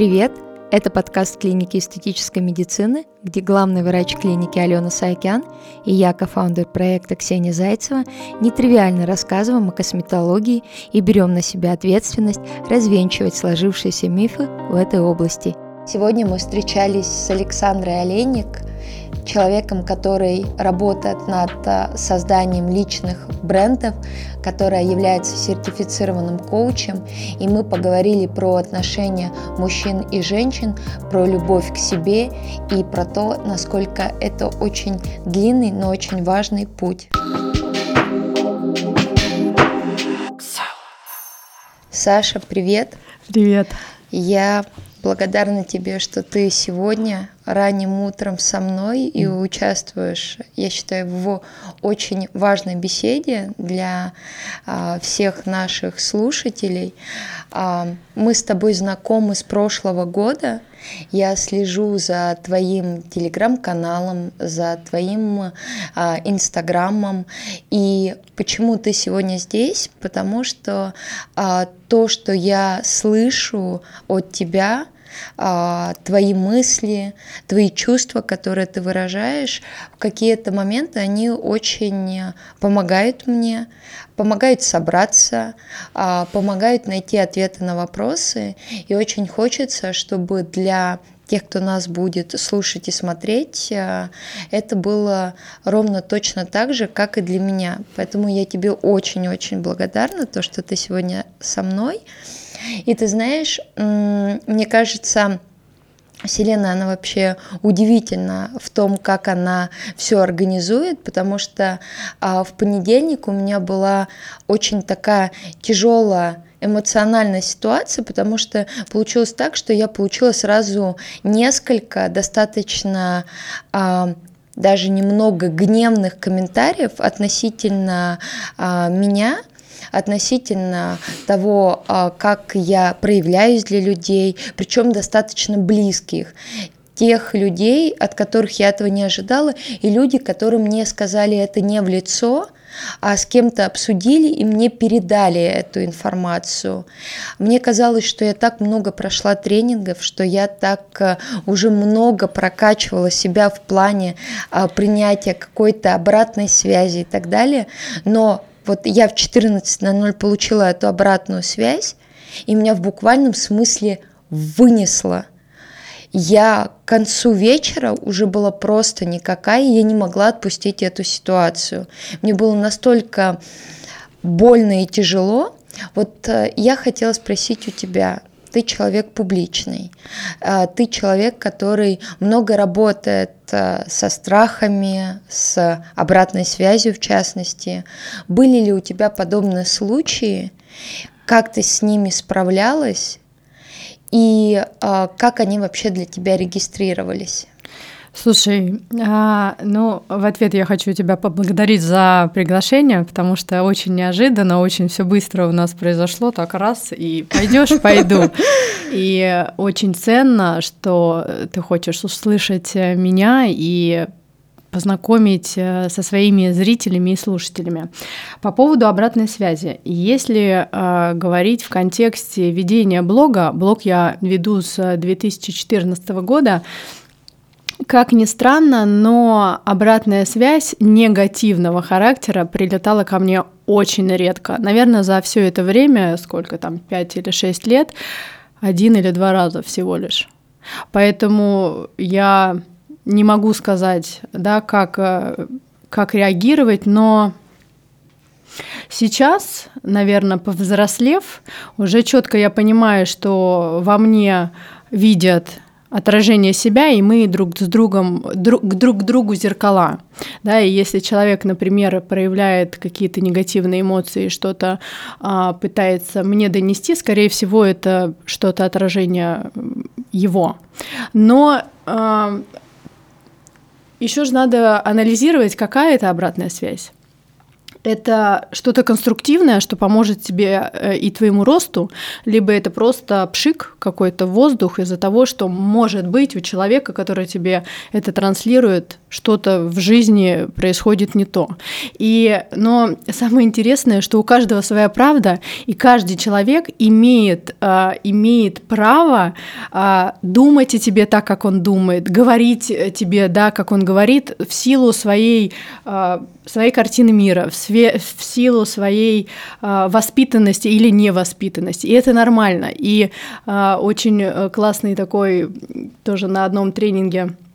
Привет! Это подкаст клиники эстетической медицины, где главный врач клиники Алена Саакян и я, кофаундер проекта Ксения Зайцева, нетривиально рассказываем о косметологии и берем на себя ответственность развенчивать сложившиеся мифы в этой области. Сегодня мы встречались с Александрой Олейник, человеком, который работает над э, созданием личных брендов, которая является сертифицированным коучем, и мы поговорили про отношения мужчин и женщин, про любовь к себе и про то, насколько это очень длинный, но очень важный путь. Саша, привет. Привет. Я благодарна тебе, что ты сегодня ранним утром со мной и участвуешь, я считаю, в очень важной беседе для а, всех наших слушателей. А, мы с тобой знакомы с прошлого года. Я слежу за твоим телеграм-каналом, за твоим а, инстаграмом. И почему ты сегодня здесь? Потому что а, то, что я слышу от тебя, а, твои мысли, твои чувства, которые ты выражаешь, в какие-то моменты они очень помогают мне, помогают собраться, а, помогают найти ответы на вопросы. И очень хочется, чтобы для тех, кто нас будет слушать и смотреть, а, это было ровно точно так же, как и для меня. Поэтому я тебе очень-очень благодарна, то, что ты сегодня со мной. И ты знаешь, мне кажется, Вселенная, она вообще удивительна в том, как она все организует, потому что а, в понедельник у меня была очень такая тяжелая эмоциональная ситуация, потому что получилось так, что я получила сразу несколько достаточно а, даже немного гневных комментариев относительно а, меня, относительно того, а, как я проявляюсь для людей, причем достаточно близких тех людей, от которых я этого не ожидала, и люди, которые мне сказали это не в лицо, а с кем-то обсудили и мне передали эту информацию. Мне казалось, что я так много прошла тренингов, что я так э, уже много прокачивала себя в плане а, принятия какой-то обратной связи и так далее, но вот я в 14.00 получила эту обратную связь, и меня в буквальном смысле вынесло. Я к концу вечера уже была просто никакая, я не могла отпустить эту ситуацию. Мне было настолько больно и тяжело. Вот э, я хотела спросить у тебя, ты человек публичный, а, ты человек, который много работает а, со страхами, с обратной связью в частности. Были ли у тебя подобные случаи? Как ты с ними справлялась? И а, как они вообще для тебя регистрировались? Слушай, а, ну, в ответ я хочу тебя поблагодарить за приглашение, потому что очень неожиданно, очень все быстро у нас произошло, так раз, и пойдешь, пойду. И очень ценно, что ты хочешь услышать меня и познакомить э, со своими зрителями и слушателями. По поводу обратной связи. Если э, говорить в контексте ведения блога, блог я веду с 2014 года, как ни странно, но обратная связь негативного характера прилетала ко мне очень редко. Наверное, за все это время, сколько там, 5 или 6 лет, один или два раза всего лишь. Поэтому я не могу сказать, да, как, э, как реагировать, но Сейчас, наверное, повзрослев, уже четко я понимаю, что во мне видят отражение себя, и мы друг с другом, друг, друг к другу зеркала. Да, и если человек, например, проявляет какие-то негативные эмоции, что-то а, пытается мне донести, скорее всего, это что-то отражение его. Но а, еще же надо анализировать, какая это обратная связь. Это что-то конструктивное, что поможет тебе э, и твоему росту, либо это просто пшик какой-то воздух из-за того, что может быть у человека, который тебе это транслирует, что-то в жизни происходит не то. И, но самое интересное, что у каждого своя правда, и каждый человек имеет, э, имеет право э, думать о тебе так, как он думает, говорить тебе, да, как он говорит, в силу своей, э, своей картины мира, в, све, в силу своей э, воспитанности или невоспитанности. И это нормально. И э, очень классный такой тоже на одном тренинге Э,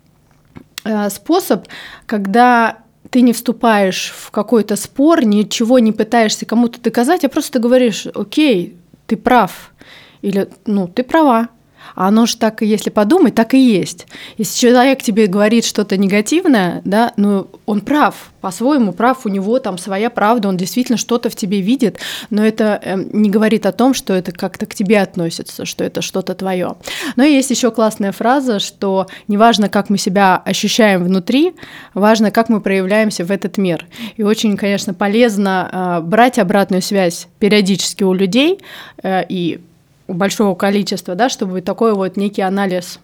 способ, когда ты не вступаешь в какой-то спор, ничего не пытаешься кому-то доказать, а просто говоришь, окей, ты прав, или ну, ты права, а оно же так, если подумать, так и есть. Если человек тебе говорит что-то негативное, да, ну, он прав, по-своему прав, у него там своя правда, он действительно что-то в тебе видит, но это э, не говорит о том, что это как-то к тебе относится, что это что-то твое. Но есть еще классная фраза, что неважно, как мы себя ощущаем внутри, важно, как мы проявляемся в этот мир. И очень, конечно, полезно э, брать обратную связь периодически у людей э, и большого количества, да, чтобы такой вот некий анализ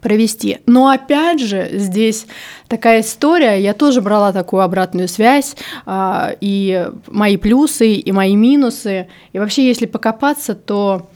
провести. Но опять же, здесь такая история, я тоже брала такую обратную связь, э, и мои плюсы, и мои минусы. И вообще, если покопаться, то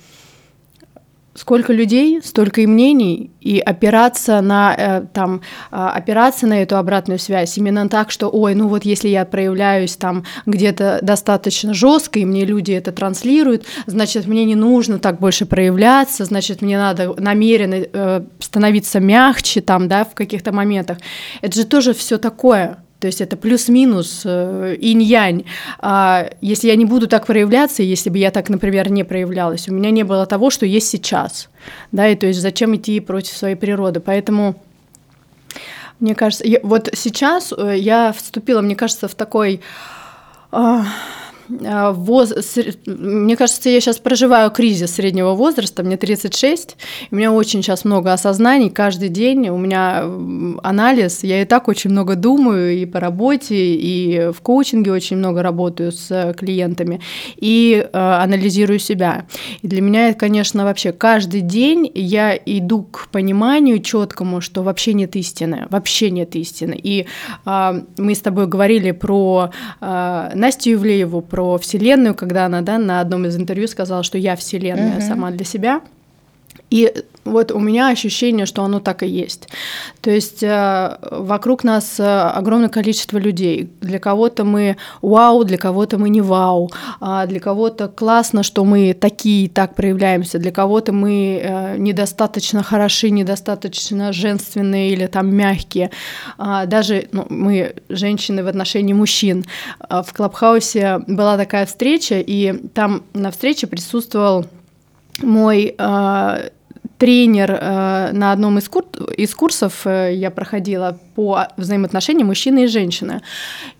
сколько людей, столько и мнений, и опираться на, э, там, а, опираться на эту обратную связь именно так, что, ой, ну вот если я проявляюсь там где-то достаточно жестко, и мне люди это транслируют, значит, мне не нужно так больше проявляться, значит, мне надо намеренно э, становиться мягче там, да, в каких-то моментах. Это же тоже все такое. То есть это плюс-минус, э, инь-янь. А если я не буду так проявляться, если бы я так, например, не проявлялась, у меня не было того, что есть сейчас. Да, и то есть зачем идти против своей природы? Поэтому мне кажется, я, вот сейчас э, я вступила, мне кажется, в такой... Э, а, воз... мне кажется, я сейчас проживаю кризис среднего возраста, мне 36, у меня очень сейчас много осознаний, каждый день у меня анализ, я и так очень много думаю и по работе, и в коучинге очень много работаю с клиентами, и э, анализирую себя. И для меня это, конечно, вообще каждый день я иду к пониманию четкому, что вообще нет истины, вообще нет истины. И э, мы с тобой говорили про э, Настю Евлееву, про Вселенную, когда она да, на одном из интервью сказала, что я Вселенная угу. сама для себя. И вот у меня ощущение, что оно так и есть. То есть э, вокруг нас э, огромное количество людей. Для кого-то мы вау, для кого-то мы не вау, а для кого-то классно, что мы такие и так проявляемся, для кого-то мы э, недостаточно хороши, недостаточно женственные или там мягкие. А даже ну, мы женщины в отношении мужчин. А в Клабхаусе была такая встреча, и там на встрече присутствовал мой тренер э, на одном из, кур из курсов э, я проходила по взаимоотношениям мужчины и женщины.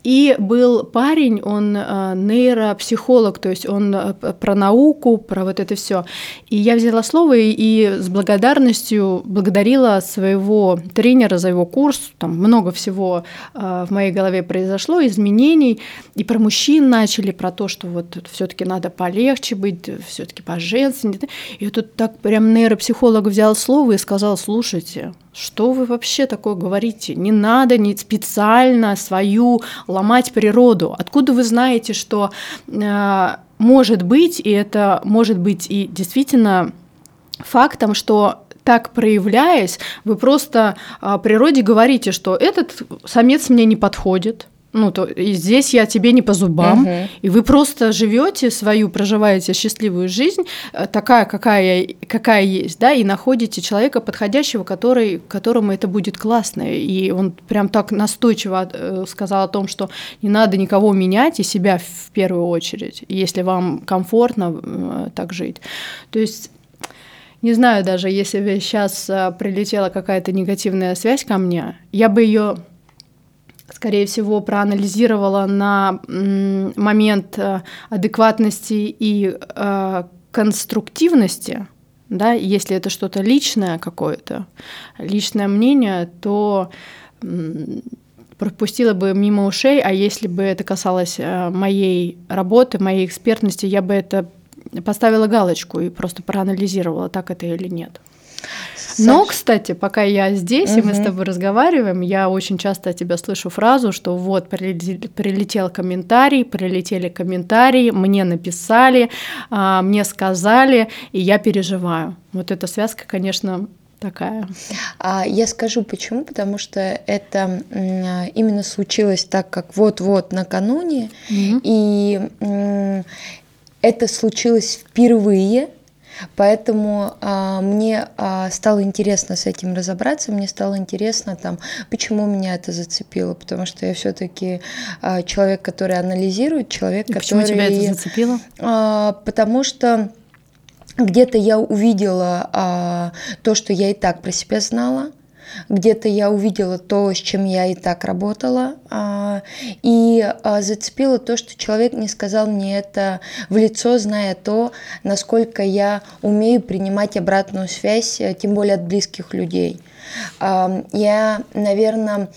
И был парень, он э, нейропсихолог, то есть он про науку, про вот это все. И я взяла слово и, с благодарностью благодарила своего тренера за его курс. Там много всего в моей голове произошло, изменений. И про мужчин начали, про то, что вот все-таки надо полегче быть, все-таки поженственнее. И тут так прям нейропсихолог взял слово и сказал, слушайте, что вы вообще такое говорите? Не надо не специально свою ломать природу. Откуда вы знаете, что э, может быть, и это может быть и действительно фактом, что так проявляясь, вы просто э, природе говорите, что этот самец мне не подходит, ну, то и здесь я тебе не по зубам, угу. и вы просто живете свою, проживаете счастливую жизнь, э, такая, какая, какая есть, да, и находите человека подходящего, который, которому это будет классно. И он прям так настойчиво э, сказал о том, что не надо никого менять, и себя в первую очередь, если вам комфортно э, так жить. То есть не знаю даже, если бы сейчас прилетела какая-то негативная связь ко мне, я бы ее скорее всего, проанализировала на момент э, адекватности и э, конструктивности, да, если это что-то личное какое-то, личное мнение, то пропустила бы мимо ушей, а если бы это касалось э, моей работы, моей экспертности, я бы это поставила галочку и просто проанализировала, так это или нет. Но, кстати, пока я здесь, угу. и мы с тобой разговариваем, я очень часто от тебя слышу фразу, что вот прилетел комментарий, прилетели комментарии, мне написали, а, мне сказали, и я переживаю. Вот эта связка, конечно, такая. А я скажу почему, потому что это именно случилось так, как вот-вот накануне, mm и это случилось впервые Поэтому а, мне а, стало интересно с этим разобраться, мне стало интересно там, почему меня это зацепило, потому что я все-таки а, человек, который анализирует, человек, И который. Почему тебя это зацепило? А, потому что где-то я увидела а, то, что я и так про себя знала где-то я увидела то, с чем я и так работала, а, и а, зацепила то, что человек не сказал мне это в лицо, зная то, насколько я умею принимать обратную связь, тем более от близких людей. Я, наверное,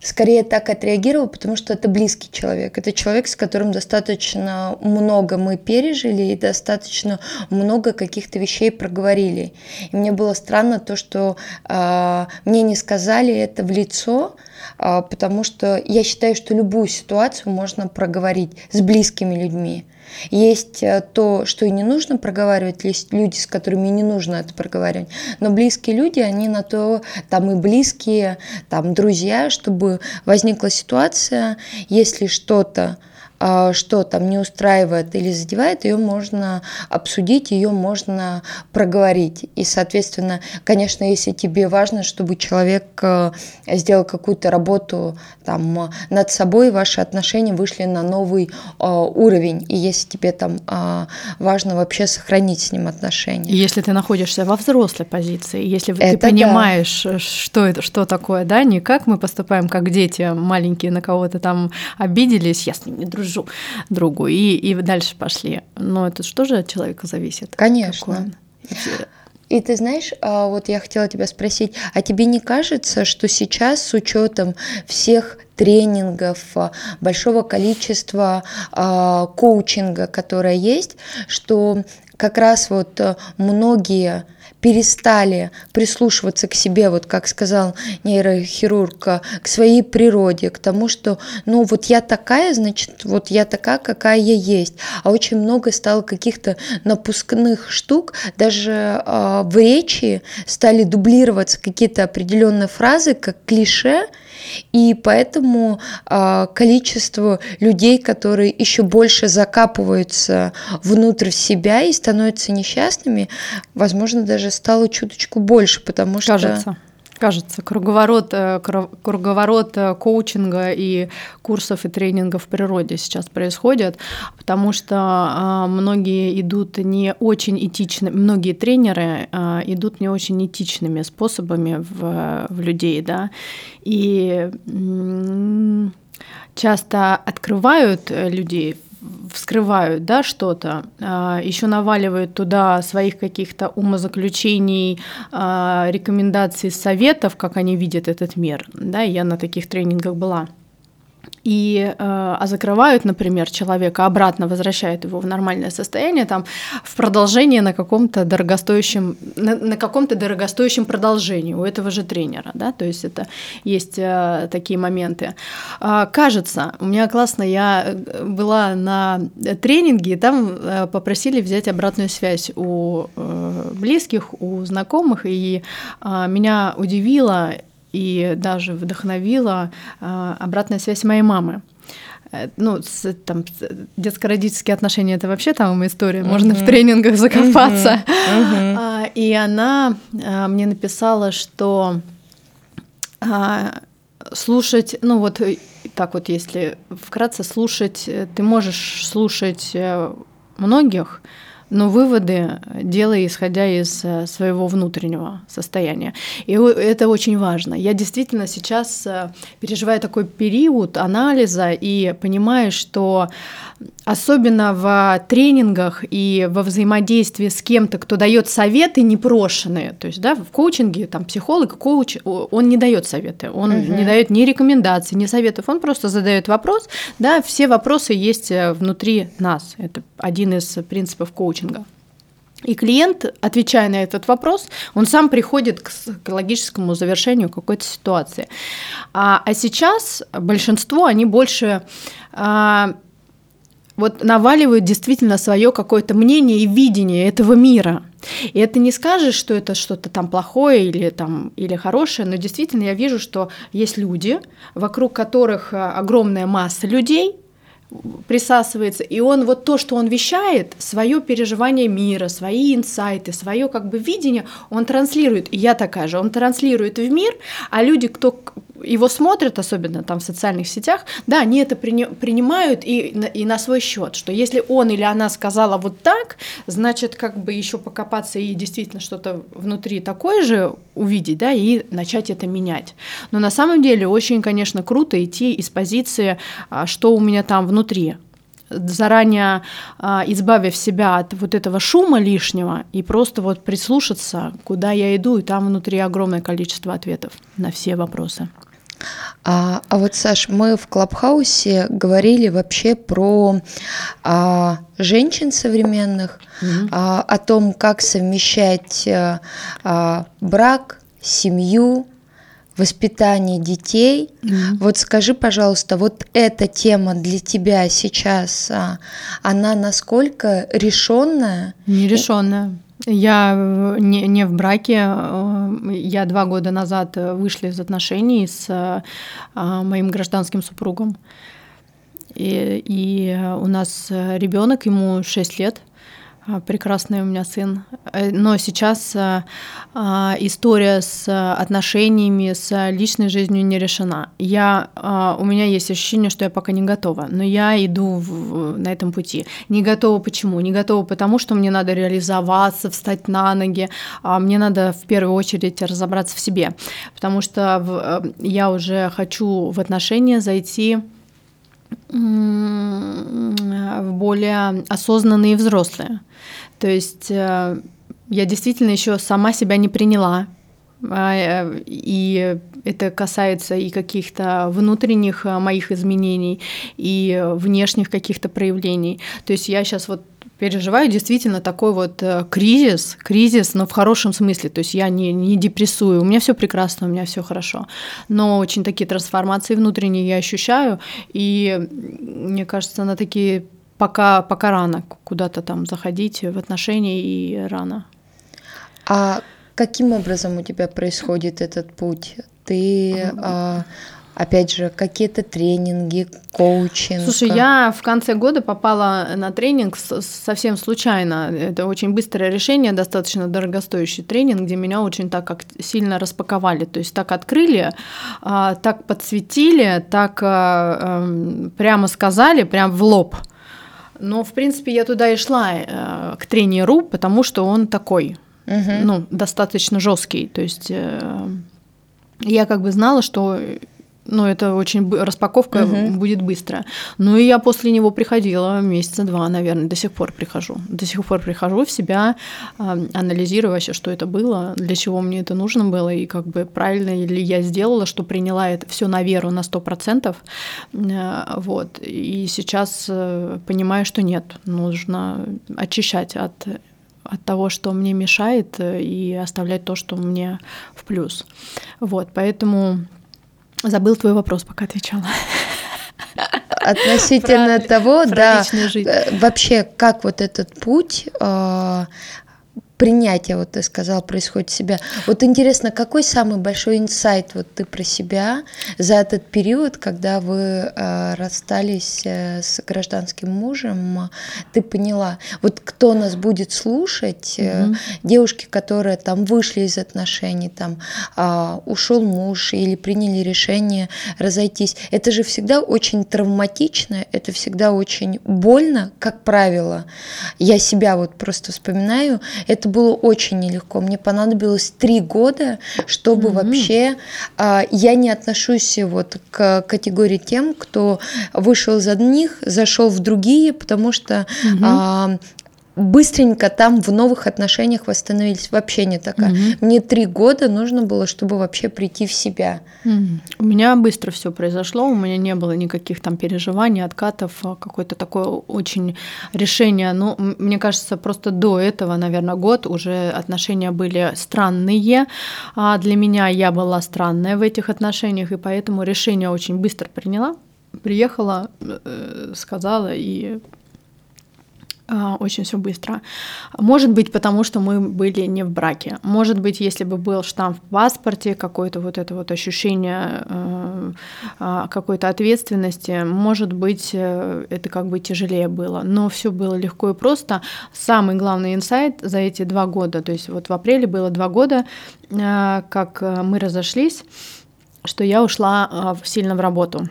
скорее так отреагировал, потому что это близкий человек. Это человек, с которым достаточно много мы пережили и достаточно много каких-то вещей проговорили. И мне было странно то, что э, мне не сказали это в лицо, э, потому что я считаю, что любую ситуацию можно проговорить с близкими людьми. Есть э, то, что и не нужно проговаривать, есть люди, с которыми не нужно это проговаривать. Но близкие люди, они на то, там и близкие, там друзья, чтобы возникла ситуация, если что-то что там не устраивает или задевает, ее можно обсудить, ее можно проговорить. И, соответственно, конечно, если тебе важно, чтобы человек э, сделал какую-то работу там, над собой, ваши отношения вышли на новый э, уровень. И если тебе там э, важно вообще сохранить с ним отношения. Если ты находишься во взрослой позиции, если это ты понимаешь, да. что это, что такое, да, не как мы поступаем, как дети маленькие на кого-то там обиделись, я с ним не дружу, дружу другу, и, и дальше пошли. Но это что же от человека зависит? Конечно. И ты знаешь, а, вот я хотела тебя спросить, а тебе не кажется, что сейчас с учетом всех тренингов, а, большого количества а, коучинга, которое есть, что как раз вот многие перестали прислушиваться к себе, вот как сказал нейрохирург, к своей природе, к тому, что, ну, вот я такая, значит, вот я такая, какая я есть. А очень много стало каких-то напускных штук, даже э, в речи стали дублироваться какие-то определенные фразы, как клише, и поэтому э, количество людей, которые еще больше закапываются внутрь себя и становятся несчастными, возможно, даже стало чуточку больше, потому что... Кажется. Кажется, круговорот, э, круговорот э, коучинга и курсов и тренингов в природе сейчас происходит, потому что а, многие идут не очень этично, многие тренеры а, идут не очень этичными способами в, в людей, да, и часто открывают э, людей вскрывают да, что-то, а, еще наваливают туда своих каких-то умозаключений, а, рекомендаций, советов, как они видят этот мир. Да, я на таких тренингах была и, э, а закрывают, например, человека, обратно возвращают его в нормальное состояние, там, в продолжение на каком-то дорогостоящем, на, на каком-то дорогостоящем продолжении у этого же тренера, да, то есть это есть э, такие моменты. Э, кажется, у меня классно, я э, была на тренинге, и там э, попросили взять обратную связь у э, близких, у знакомых, и э, меня удивило, и даже вдохновила а, обратная связь моей мамы э, ну, с, там, детско-родительские отношения это вообще там история, uh-huh. можно в тренингах закопаться. Uh-huh. А, и она а, мне написала, что слушать, ну вот э, так вот, если вкратце слушать, э, ты можешь слушать многих, но выводы делай, исходя из э, своего внутреннего состояния. И это очень важно. Я действительно сейчас э, переживаю такой период анализа и понимаю, что особенно в тренингах и во взаимодействии с кем-то, кто дает советы непрошенные, то есть, да, в коучинге там психолог, коуч, он не дает советы, он угу. не дает ни рекомендаций, ни советов, он просто задает вопрос, да, все вопросы есть э, внутри нас, это один из принципов коучинга. И клиент, отвечая на этот вопрос, он сам приходит к, к логическому завершению какой-то ситуации. А, а сейчас большинство, они больше а, вот наваливают действительно свое какое-то мнение и видение этого мира. И это не скажешь, что это что-то там плохое или, там, или хорошее, но действительно я вижу, что есть люди, вокруг которых а, огромная масса людей, присасывается, и он вот то, что он вещает, свое переживание мира, свои инсайты, свое как бы видение, он транслирует, и я такая же, он транслирует в мир, а люди, кто его смотрят, особенно там в социальных сетях, да, они это принимают и, и на свой счет, что если он или она сказала вот так, значит, как бы еще покопаться и действительно что-то внутри такое же увидеть, да, и начать это менять. Но на самом деле очень, конечно, круто идти из позиции, а, что у меня там внутри, заранее а, избавив себя от вот этого шума лишнего и просто вот прислушаться, куда я иду, и там внутри огромное количество ответов на все вопросы. А, а вот, Саш, мы в Клабхаусе говорили вообще про а, женщин современных, mm-hmm. а, о том, как совмещать а, а, брак, семью, воспитание детей. Mm-hmm. Вот скажи, пожалуйста, вот эта тема для тебя сейчас, а, она насколько решенная? Нерешенная. Я не, не в браке. Я два года назад вышла из отношений с э, моим гражданским супругом. И, и у нас ребенок, ему 6 лет. А, прекрасный у меня сын. Э, но сейчас а, а, история с отношениями, с личной жизнью не решена. Я, у меня есть ощущение, что я пока не готова, но я иду в, на этом пути. Не готова почему? Не готова потому, что мне надо реализоваться, встать на ноги. Мне надо в первую очередь разобраться в себе, потому что э, я уже хочу в отношения зайти в более осознанные взрослые. То есть э, я действительно еще сама себя не приняла, а, э, и это касается и каких-то внутренних э, моих изменений, и внешних каких-то проявлений. То есть я сейчас вот переживаю действительно такой вот кризис, кризис, но в хорошем смысле. То есть я не, не депрессую, у меня все прекрасно, у меня все хорошо. Но очень такие трансформации внутренние я ощущаю, и мне кажется, на такие пока, пока рано куда-то там заходить в отношения и рано. А каким образом у тебя происходит этот путь? Ты а, опять же, какие-то тренинги, коучинг? Слушай, я в конце года попала на тренинг совсем случайно. Это очень быстрое решение, достаточно дорогостоящий тренинг, где меня очень так как сильно распаковали. То есть так открыли, а, так подсветили, так а, эм, прямо сказали, прям в лоб – но, в принципе, я туда и шла э, к тренеру, потому что он такой, угу. ну, достаточно жесткий. То есть э, я как бы знала, что ну, это очень распаковка угу. будет быстро. Ну и я после него приходила месяца два, наверное, до сих пор прихожу. До сих пор прихожу в себя, анализирую вообще, что это было, для чего мне это нужно было, и как бы правильно ли я сделала, что приняла это все на веру на сто процентов. Э, вот. И сейчас э, понимаю, что нет, нужно очищать от от того, что мне мешает, э, и оставлять то, что мне в плюс. Вот, поэтому Забыл твой вопрос, пока отвечала. Относительно про, того, про да, э, вообще, как вот этот путь э, принятие, вот ты сказал, происходит в себя. Вот интересно, какой самый большой инсайт вот ты про себя за этот период, когда вы э, расстались э, с гражданским мужем, ты поняла? Вот кто нас будет слушать, э, mm девушки, которые там вышли из отношений, там э, ушел муж или приняли решение разойтись, это же всегда очень травматично, это всегда очень больно, как правило. Я себя вот просто вспоминаю, это это было очень нелегко. Мне понадобилось три года, чтобы mm-hmm. вообще а, я не отношусь вот к категории тем, кто вышел из одних, зашел в другие, потому что mm-hmm. а, быстренько там в новых отношениях восстановились. Вообще не такая. Угу. Мне три года нужно было, чтобы вообще прийти в себя. Угу. У меня быстро все произошло, у меня не было никаких там переживаний, откатов, а какое-то такое очень решение. Ну, мне кажется, просто до этого, наверное, год уже отношения были странные. А для меня я была странная в этих отношениях, и поэтому решение очень быстро приняла приехала, э, сказала и очень все быстро. Может быть, потому что мы были не в браке. Может быть, если бы был штамп в паспорте, какое-то вот это вот ощущение э, а, какой-то ответственности, может быть, э, это как бы тяжелее было. Но все было легко и просто. Самый главный инсайт за эти два года, то есть вот в апреле было два года, э, как мы разошлись, что я ушла сильно в работу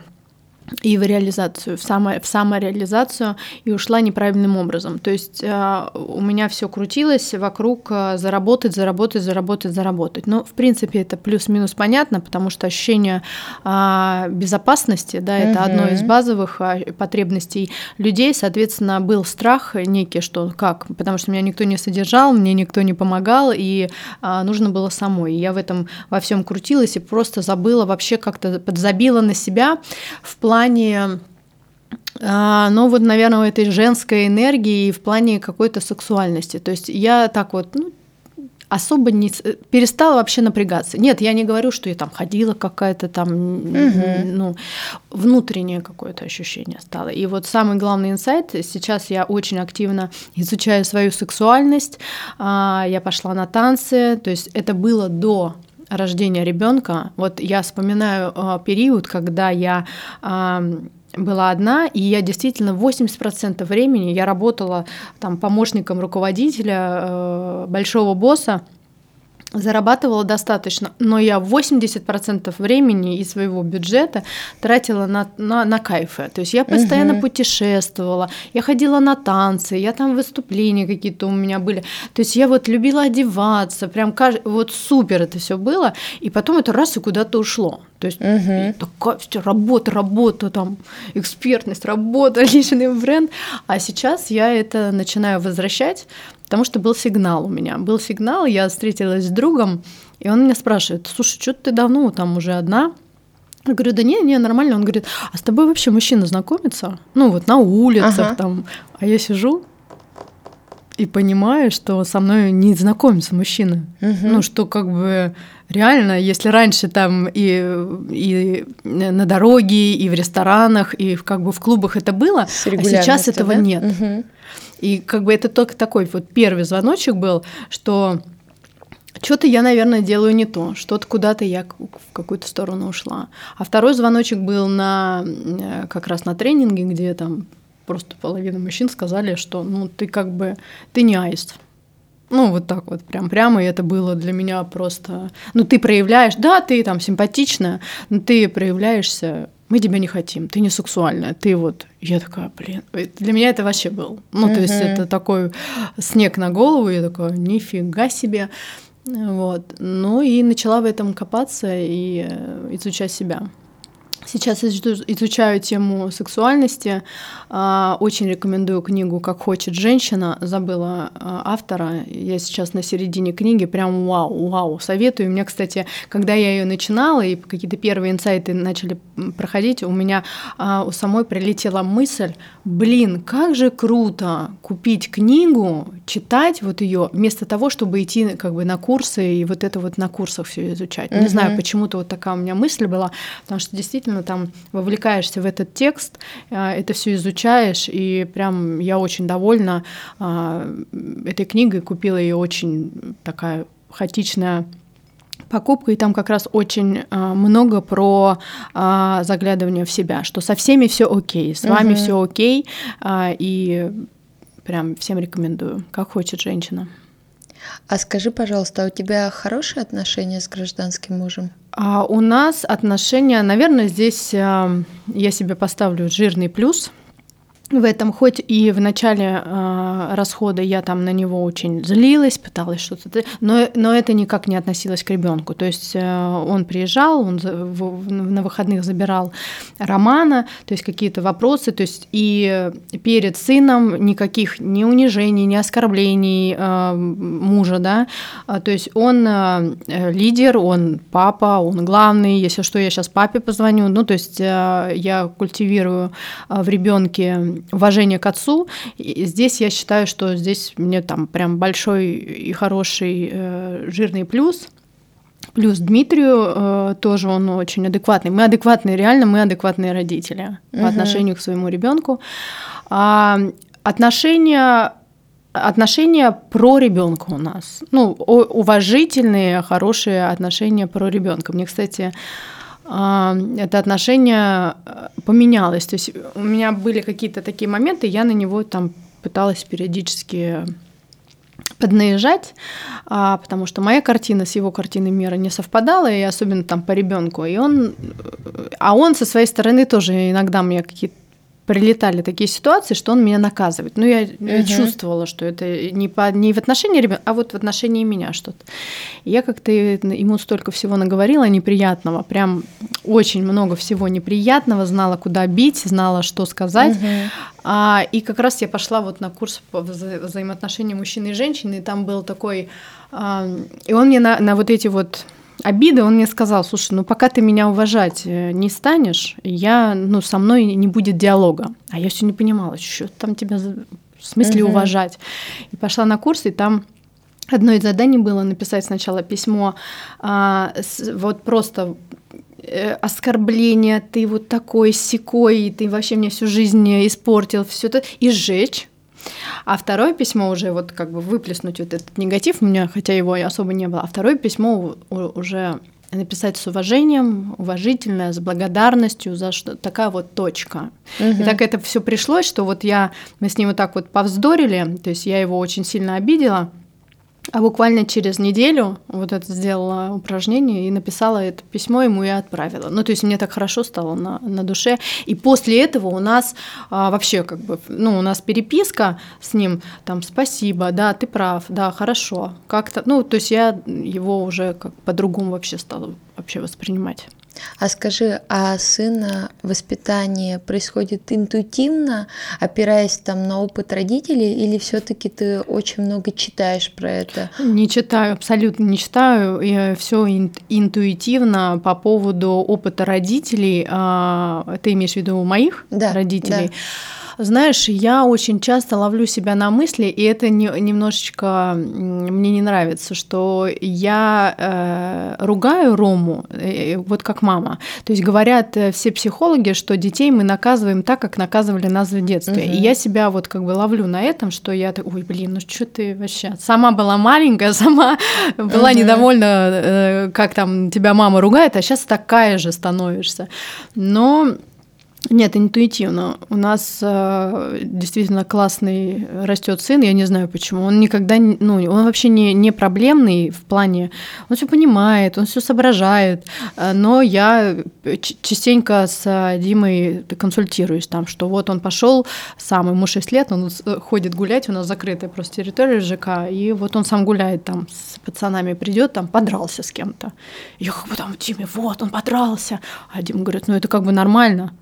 и в реализацию, в, само, в самореализацию и ушла неправильным образом. То есть э, у меня все крутилось вокруг э, заработать, заработать, заработать, заработать. Но в принципе это плюс-минус понятно, потому что ощущение э, безопасности, да, это угу. одно из базовых э, потребностей людей. Соответственно, был страх некий, что как, потому что меня никто не содержал, мне никто не помогал, и э, нужно было самой. И я в этом во всем крутилась и просто забыла вообще как-то подзабила на себя в плане плане а, ну вот, наверное, этой женской энергии и в плане какой-то сексуальности. То есть я так вот, ну, особо не перестала вообще напрягаться. Нет, я не говорю, что я там ходила какая-то там, угу. ну, внутреннее какое-то ощущение стало. И вот самый главный инсайт, сейчас я очень активно изучаю свою сексуальность, а, я пошла на танцы, то есть это было до рождения ребенка, вот я вспоминаю э, период, когда я э, была одна, и я действительно 80% времени я работала там помощником руководителя, э, большого босса, зарабатывала достаточно, но я 80% времени и своего бюджета тратила на, на, на кайфы. То есть я постоянно угу. путешествовала, я ходила на танцы, я там выступления какие-то у меня были. То есть я вот любила одеваться, прям кажд... вот супер это все было, и потом это раз и куда-то ушло. То есть угу. такая все, работа, работа, там, экспертность, работа, личный бренд. А сейчас я это начинаю возвращать, потому что был сигнал у меня. Был сигнал, я встретилась с другом, и он меня спрашивает, слушай, что ты давно там уже одна? Я говорю, да не, не, нормально. Он говорит, а с тобой вообще мужчина знакомится? Ну вот на улицах ага. там. А я сижу, и понимаю, что со мной не знакомится мужчина. Угу. Ну, что как бы реально, если раньше там и, и на дороге, и в ресторанах, и в, как бы в клубах это было, а сейчас этого да? нет. Угу. И как бы это только такой вот первый звоночек был, что что-то я, наверное, делаю не то, что-то куда-то я в какую-то сторону ушла. А второй звоночек был на э, как раз на тренинге, где там просто половина мужчин сказали, что ну ты как бы ты не аист. Ну, вот так вот, прям прямо, и это было для меня просто... Ну, ты проявляешь, да, ты там симпатичная, но ты проявляешься, мы тебя не хотим, ты не сексуальная, ты вот... Я такая, блин, для меня это вообще был. Ну, то есть это такой снег на голову, я такая, нифига себе. Вот. Ну и начала в этом копаться и э, изучать себя. Сейчас изучаю тему сексуальности. А, очень рекомендую книгу «Как хочет женщина». Забыла а, автора. Я сейчас на середине книги. Прям вау, вау. Советую. У меня, кстати, когда я ее начинала и какие-то первые инсайты начали проходить, у меня а, у самой прилетела мысль, блин, как же круто купить книгу, читать вот ее вместо того, чтобы идти как бы на курсы и вот это вот на курсах все изучать. Не знаю, почему-то вот такая у меня мысль была, потому что действительно действительно там вовлекаешься в этот текст, а, это все изучаешь, и прям я очень довольна а, этой книгой, купила ее очень такая хаотичная покупка, и там как раз очень а, много про заглядывание в себя, что со всеми все окей, с вами угу. все окей, и прям всем рекомендую, как хочет женщина. А скажи, пожалуйста, а у тебя хорошие отношения с гражданским мужем? А у нас отношения, наверное, здесь э, я себе поставлю жирный плюс. В этом, хоть и в начале э, расхода я там на него очень злилась, пыталась что-то, но, но это никак не относилось к ребенку. То есть э, он приезжал, он в, на выходных забирал Романа, то есть какие-то вопросы, то есть и перед сыном никаких ни унижений, ни оскорблений э, мужа, да, а, то есть он э, лидер, он папа, он главный, если что, я сейчас папе позвоню, ну, то есть э, я культивирую э, в ребенке уважение к отцу. И здесь я считаю, что здесь мне там прям большой и хороший э, жирный плюс. Плюс Дмитрию э, тоже он очень адекватный. Мы адекватные, реально мы адекватные родители угу. по отношению к своему ребенку. А, отношения отношения про ребенка у нас. Ну, уважительные, хорошие отношения про ребенка. Мне, кстати, это отношение э, поменялось. То есть у меня были какие-то такие моменты, я на него там пыталась периодически поднаезжать, а, потому что моя картина с его картиной мира не совпадала, и особенно там по ребенку. И он, э, а он со своей стороны тоже иногда мне какие-то прилетали такие ситуации, что он меня наказывает. Ну, я, угу. я чувствовала, что это не, по, не в отношении ребенка, а вот в отношении меня что-то. И я как-то ему столько всего наговорила неприятного, прям очень много всего неприятного, знала, куда бить, знала, что сказать. Угу. А, и как раз я пошла вот на курс по вза взаимоотношения мужчины и женщины, и там был такой... А, и он мне на, на вот эти вот обиды, он мне сказал, слушай, ну пока ты меня уважать э, не станешь, я, ну, со мной не будет диалога. А я все не понимала, что там тебя в смысле угу. уважать. И пошла на курс, и там одно из заданий было написать сначала письмо, а, с, вот просто э, оскорбление, ты вот такой секой, ты вообще мне всю жизнь испортил, все это, и сжечь а второе письмо уже вот как бы выплеснуть вот этот негатив у меня, хотя его и особо не было, а второе письмо уже написать с уважением, уважительное, с благодарностью за что такая вот точка. Угу. И так это все пришлось, что вот я мы с ним вот так вот повздорили, то есть я его очень сильно обидела, а буквально через неделю вот это сделала упражнение и написала это письмо ему и отправила. Ну, то есть мне так хорошо стало на, на душе. И после этого у нас а, вообще как бы, ну, у нас переписка с ним, там, спасибо, да, ты прав, да, хорошо. Как-то, ну, то есть я его уже как по-другому вообще стала вообще воспринимать. А скажи, а сына воспитание происходит интуитивно, опираясь там на опыт родителей, или все-таки ты очень много читаешь про это? Не читаю, абсолютно не читаю. И все интуитивно по поводу опыта родителей. А, ты имеешь в виду моих да, родителей? Да. Знаешь, я очень часто ловлю себя на мысли, и это не, немножечко мне не нравится, что я э, ругаю Рому, э, вот как мама. То есть говорят э, все психологи, что детей мы наказываем так, как наказывали нас в детстве. Угу. И я себя вот как бы ловлю на этом, что я так, ой, блин, ну что ты вообще? Сама была маленькая, сама была угу. недовольна, э, как там тебя мама ругает, а сейчас такая же становишься. Но нет, интуитивно. У нас э, действительно классный растет сын, я не знаю почему. Он никогда, ну, он вообще не, не проблемный в плане, он все понимает, он все соображает. Э, но я частенько с Димой консультируюсь там, что вот он пошел сам, ему 6 лет, он ходит гулять, у нас закрытая просто территория ЖК, и вот он сам гуляет там с пацанами, придет там, подрался с кем-то. Я как бы там, Диме, вот он подрался. А Дима говорит, ну это как бы нормально.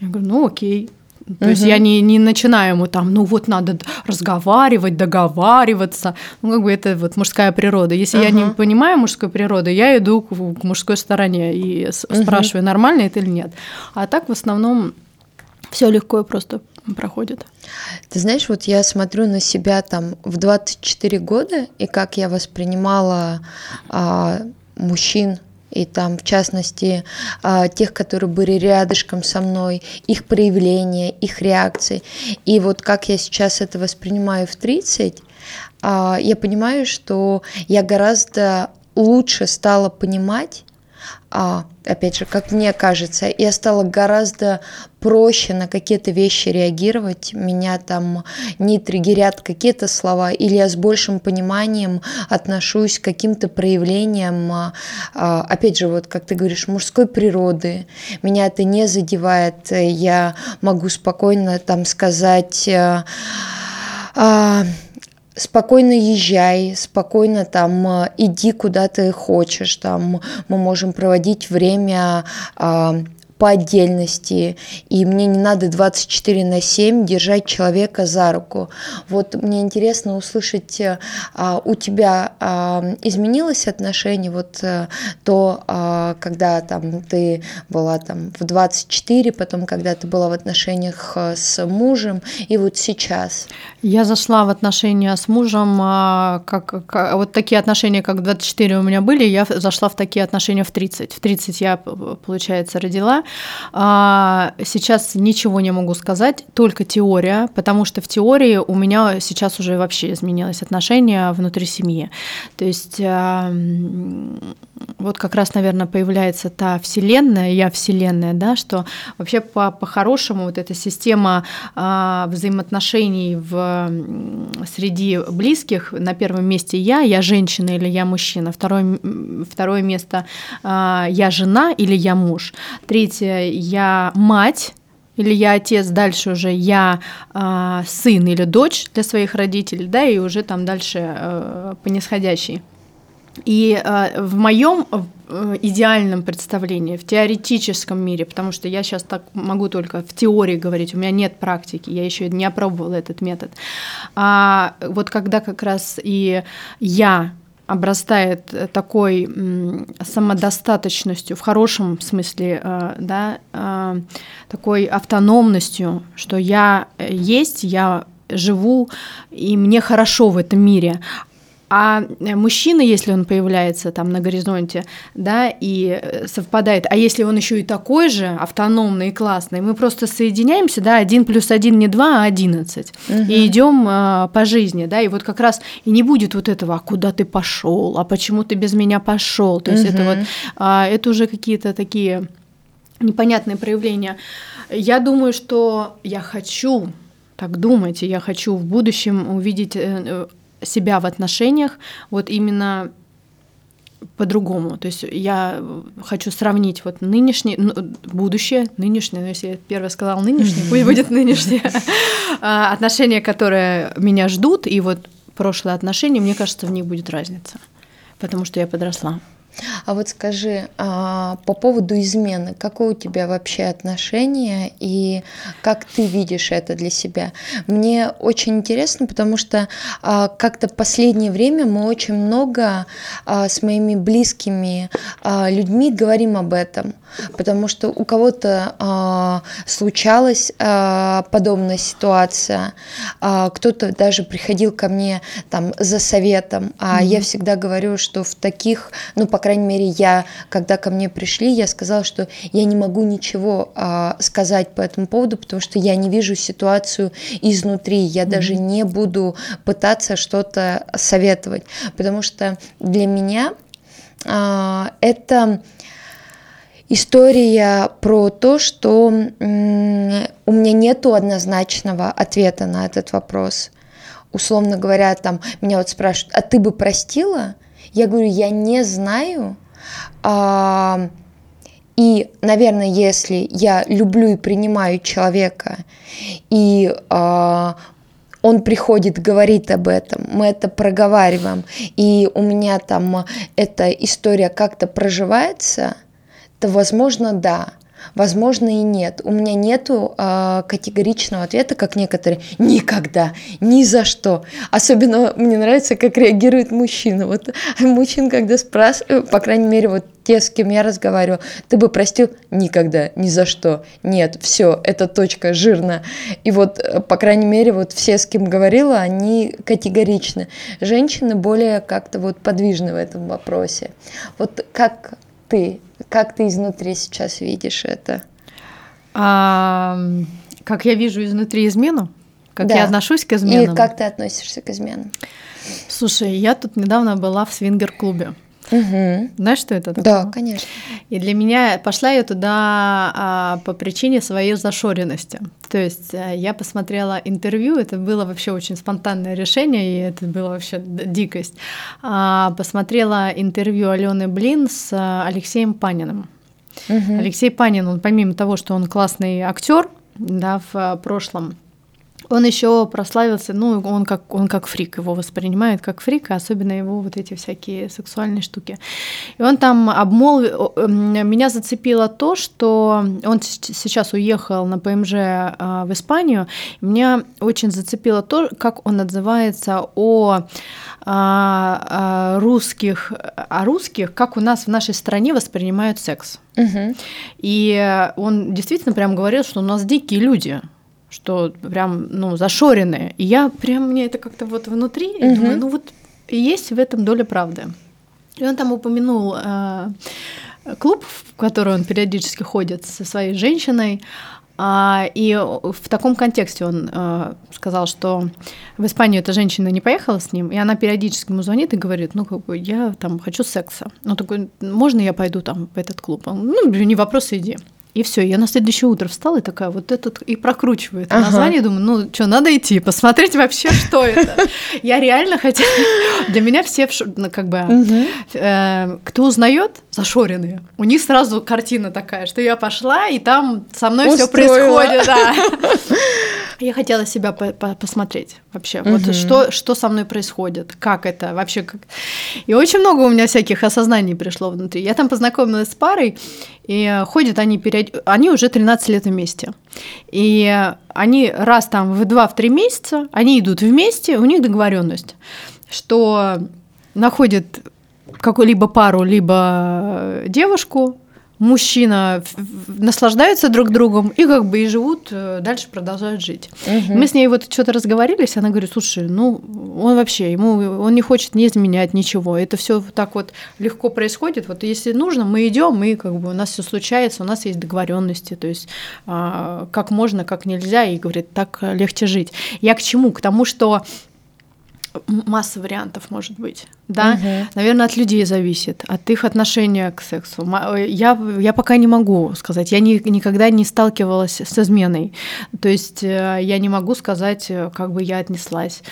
Я говорю, ну окей. То угу. есть я не, не начинаю ему там, ну вот надо разговаривать, договариваться. Ну, как бы это вот мужская природа. Если угу. я не понимаю мужской природы, я иду к, к мужской стороне и угу. спрашиваю, нормально это или нет. А так в основном все легко и просто проходит. Ты знаешь, вот я смотрю на себя там в 24 года, и как я воспринимала а, мужчин и там, в частности, а, тех, которые были рядышком со мной, их проявления, их реакции. И вот как я сейчас это воспринимаю в 30, а, я понимаю, что я гораздо лучше стала понимать, а, опять же, как мне кажется, я стала гораздо проще на какие-то вещи реагировать, меня там не триггерят какие-то слова, или я с большим пониманием отношусь к каким-то проявлениям, а, а, опять же, вот как ты говоришь, мужской природы, меня это не задевает, я могу спокойно там сказать а, спокойно езжай, спокойно там э, иди куда ты хочешь, там мы можем проводить время а, по отдельности, и мне не надо 24 на 7 держать человека за руку. Вот мне интересно услышать, а, у тебя а, изменилось отношение вот а, то, а, когда там ты была там в 24, потом когда ты была в отношениях э, с мужем, и вот сейчас? Я зашла в отношения с мужем, как, как вот такие отношения, как 24 у меня были, я зашла в такие отношения в 30. В 30 я, получается, родила, а, сейчас ничего не могу сказать, только теория, потому что в теории у меня сейчас уже вообще изменилось отношение внутри семьи. То есть а, вот как раз, наверное, появляется та вселенная, я вселенная, да, что вообще по- по-хорошему вот эта система а, взаимоотношений в, среди близких, на первом месте я, я женщина или я мужчина, второе, второе место я жена или я муж, третье я мать, или я отец, дальше уже я э, сын или дочь для своих родителей, да, и уже там дальше э, по нисходящей. И э, в моем э, идеальном представлении, в теоретическом мире, потому что я сейчас так могу только в теории говорить, у меня нет практики, я еще не опробовала этот метод. А вот когда как раз и я обрастает э, такой самодостаточностью в хорошем смысле, э, да, такой автономностью, что я есть, я живу, и мне хорошо в этом мире. А э, мужчина, если он появляется там на горизонте, да, и э, совпадает, а если он еще и такой же, автономный и классный, мы просто соединяемся, да, один плюс один не два, а одиннадцать, угу. и идем э, по жизни, да, и вот как раз и не будет вот этого, а куда ты пошел, а почему ты без меня пошел, то есть угу. это вот, а, это уже какие-то такие непонятные проявления. Я думаю, что я хочу так думать, и я хочу в будущем увидеть себя в отношениях вот именно по-другому. То есть я хочу сравнить вот нынешнее, ну, будущее, нынешнее, ну, если я первое сказала нынешнее, пусть будет нынешнее, а, отношения, которые меня ждут, и вот прошлые отношения, мне кажется, в них будет разница, потому что я подросла. А вот скажи, а, по поводу измены, какое у тебя вообще отношение и как ты видишь это для себя? Мне очень интересно, потому что а, как-то последнее время мы очень много а, с моими близкими людьми говорим об этом, потому что у кого-то случалась подобная ситуация, кто-то даже приходил ко мне там за советом, а mm-hmm. я всегда говорю, что в таких, ну, по крайней мере, я, когда ко мне пришли, я сказала, что я не могу ничего а, сказать по этому поводу, потому что я не вижу ситуацию изнутри, я mm-hmm. даже не буду пытаться что-то советовать, потому что для меня а, это история про то, что м- у меня нету однозначного ответа на этот вопрос. Условно говоря, там меня вот спрашивают, а ты бы простила? Я говорю, я не знаю. А, и, наверное, если я люблю и принимаю человека, и а, он приходит, говорит об этом, мы это проговариваем, и у меня там эта история как-то проживается, то, возможно, да. Возможно и нет. У меня нету э, категоричного ответа, как некоторые. Никогда, ни за что. Особенно мне нравится, как реагирует мужчина. Вот мужчин, когда спрашивают, по крайней мере, вот те, с кем я разговариваю, ты бы простил? Никогда, ни за что. Нет, все, это точка жирно. И вот, э, по крайней мере, вот все, с кем говорила, они категоричны. Женщины более как-то вот подвижны в этом вопросе. Вот как ты как ты изнутри сейчас видишь это? А, как я вижу изнутри измену? Как да. я отношусь к изменам? И как ты относишься к изменам? Слушай, я тут недавно была в свингер-клубе. Угу. Знаешь, что это такое? Да, конечно. И для меня пошла я туда а, по причине своей зашоренности. То есть а, я посмотрела интервью, это было вообще очень спонтанное решение, и это было вообще дикость. А, посмотрела интервью Алены Блин с а, Алексеем Паниным. Угу. Алексей Панин, он помимо того, что он классный актер, да, в а, прошлом, он еще прославился, ну, он как, он как фрик, его воспринимают как фрика, особенно его вот эти всякие сексуальные штуки. И он там обмолвил... Меня зацепило то, что он сейчас уехал на ПМЖ а, в Испанию. Меня очень зацепило то, как он отзывается о а, а, русских, о русских, как у нас в нашей стране воспринимают секс. Угу. И он действительно прям говорил, что у нас дикие люди что прям, ну, зашоренные. И я прям, мне это как-то вот внутри, угу. думаю, ну вот есть в этом доля правды. И он там упомянул э, клуб, в который он периодически ходит со своей женщиной, а, и в таком контексте он э, сказал, что в Испанию эта женщина не поехала с ним, и она периодически ему звонит и говорит, ну, как бы, я там хочу секса. Он такой, можно я пойду там в этот клуб? Он, ну, не вопрос, иди. И все, я на следующее утро встала и такая, вот этот и прокручиваю это ага. название, думаю, ну что, надо идти, посмотреть вообще, что это. Я реально хотела, для меня все, ну, как бы, э, кто узнает, зашоренные, у них сразу картина такая, что я пошла, и там со мной все происходит, да. Я хотела себя по -по посмотреть вообще, угу. вот что, что со мной происходит, как это вообще. Как... И очень много у меня всяких осознаний пришло внутри. Я там познакомилась с парой, и ходят они, период... они уже 13 лет вместе. И они раз там в 2-3 месяца, они идут вместе, у них договоренность, что находят какую-либо пару, либо девушку, мужчина наслаждаются друг другом и как бы и живут, э, дальше продолжают жить. Угу. Мы с ней вот что-то разговорились, она говорит, слушай, ну он вообще, ему он не хочет не изменять ничего, это все так вот легко происходит, вот если нужно, мы идем, и как бы у нас все случается, у нас есть договоренности, то есть а, как можно, как нельзя, и говорит, так легче жить. Я к чему? К тому, что масса вариантов может быть да, угу. наверное, от людей зависит, от их отношения к сексу. Э, я, я пока не могу сказать, я ни, никогда не сталкивалась с изменой, то есть э, я не могу сказать, э, как бы я отнеслась.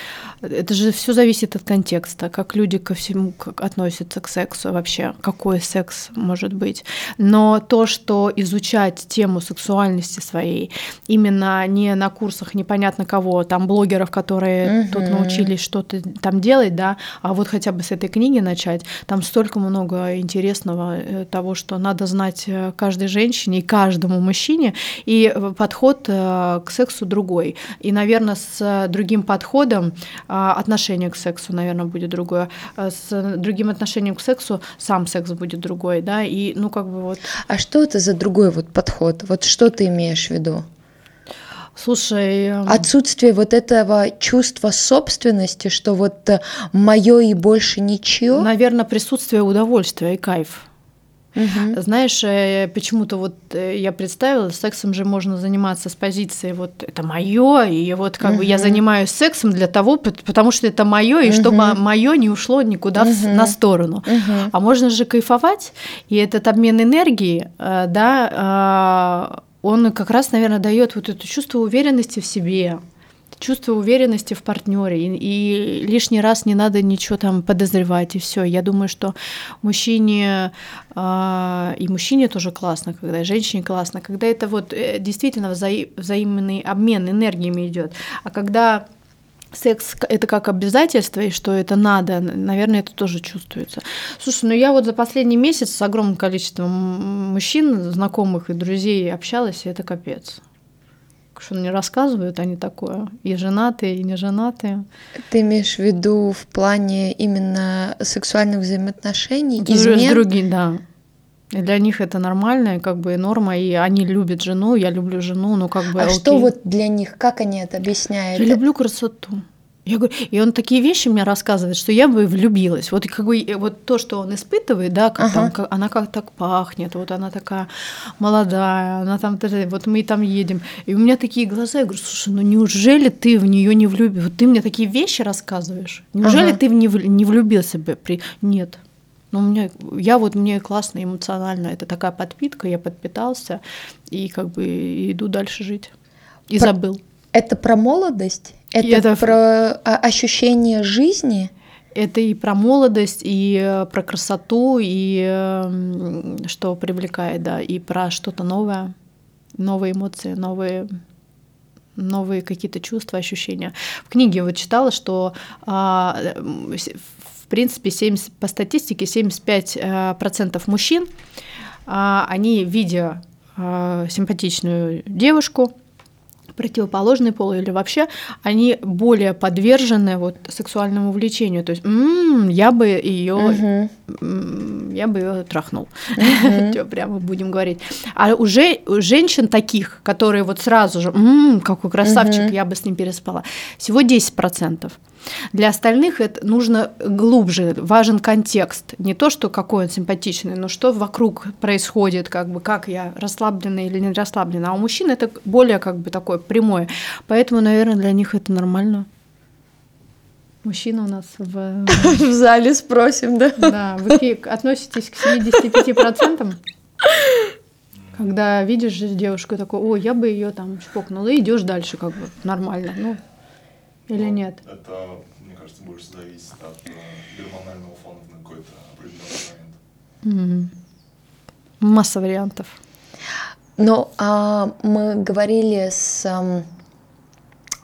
Это же все зависит от контекста, как люди ко всему как относятся к сексу вообще, какой секс может быть. Но то, что изучать тему сексуальности своей, именно не на курсах непонятно кого, там блогеров, которые угу. тут научились что-то там делать, да, а вот хотя бы с этой книги начать. Там столько много интересного э, того, что надо знать э, каждой женщине и каждому мужчине, и э, подход к сексу другой. И, наверное, с другим подходом отношение к сексу, наверное, будет другое. С другим отношением к сексу сам секс будет другой, да, и ну как бы вот. А что это за другой вот подход? Вот что ты имеешь в виду? Слушай, эм, отсутствие вот этого чувства собственности, что вот э, мое и больше ничего. Наверное, присутствие удовольствия и кайф. Угу. Знаешь, э, почему-то вот э, я представила, сексом же можно заниматься с позиции вот это мое, и вот как угу. бы я занимаюсь сексом для того, потому что это мое, и угу. чтобы мое не ушло никуда угу. на сторону. Угу. А можно же кайфовать, и этот обмен энергии, да, а, он как раз, наверное, дает вот это чувство уверенности в себе, чувство уверенности в партнере, и, и лишний раз не надо ничего там подозревать, и все. Я думаю, что мужчине э, и мужчине тоже классно, когда и женщине классно, когда это вот э, действительно вза взаимный обмен энергиями идет. А когда секс это как обязательство, и что это надо, наверное, это тоже чувствуется. Слушай, ну я вот за последний месяц с огромным количеством мужчин, знакомых и друзей общалась, и это капец. Что мне рассказывают они такое, и женатые, и не женатые. Ты имеешь в виду в плане именно сексуальных взаимоотношений? Измен? С другими, да. И для них это нормальная как бы норма, и они любят жену, я люблю жену, ну как бы. А окей. что вот для них, как они это объясняют? Я люблю красоту. Я говорю, и он такие вещи мне рассказывает, что я бы влюбилась. Вот как бы вот то, что он испытывает, да, как ага. там, как, она как так пахнет, вот она такая молодая, она там, вот мы там едем, и у меня такие глаза, я говорю, слушай, ну неужели ты в нее не влюбился? Вот ты мне такие вещи рассказываешь, неужели ага. ты в не, не влюбился бы при? Нет. Ну, у меня, я вот, мне классно эмоционально, это такая подпитка, я подпитался, и как бы иду дальше жить. И про... забыл. Это про молодость? Это, это про ощущение жизни? Это и про молодость, и э, про красоту, и что привлекает, да, и про что-то новое, новые эмоции, новые новые какие-то чувства, ощущения. В книге вот читала, что а, в принципе 70, по статистике 75% э, мужчин, а, они видя а, симпатичную девушку, противоположный пол или вообще, они более подвержены вот сексуальному влечению. То есть, м-м, я бы ее, uh-huh. я бы ее трахнул. Uh-huh. Прямо будем говорить. А уже у женщин таких, которые вот сразу же, м-м, какой красавчик, uh-huh. я бы с ним переспала, всего 10%. Для остальных это нужно глубже, важен контекст. Не то, что какой он симпатичный, но что вокруг происходит, как бы как я расслаблена или не расслаблена. А у мужчин это более как бы такое прямое. Поэтому, наверное, для них это нормально. Мужчина у нас в... в зале спросим, да? Да, вы относитесь к 75%? Когда видишь девушку такой, о, я бы ее там чпокнула, и идешь дальше, как бы нормально. Ну, или нет? Это, мне кажется, больше зависит от э, гормонального фона на какой-то определенный момент. Mm. Масса вариантов. Но а, мы говорили с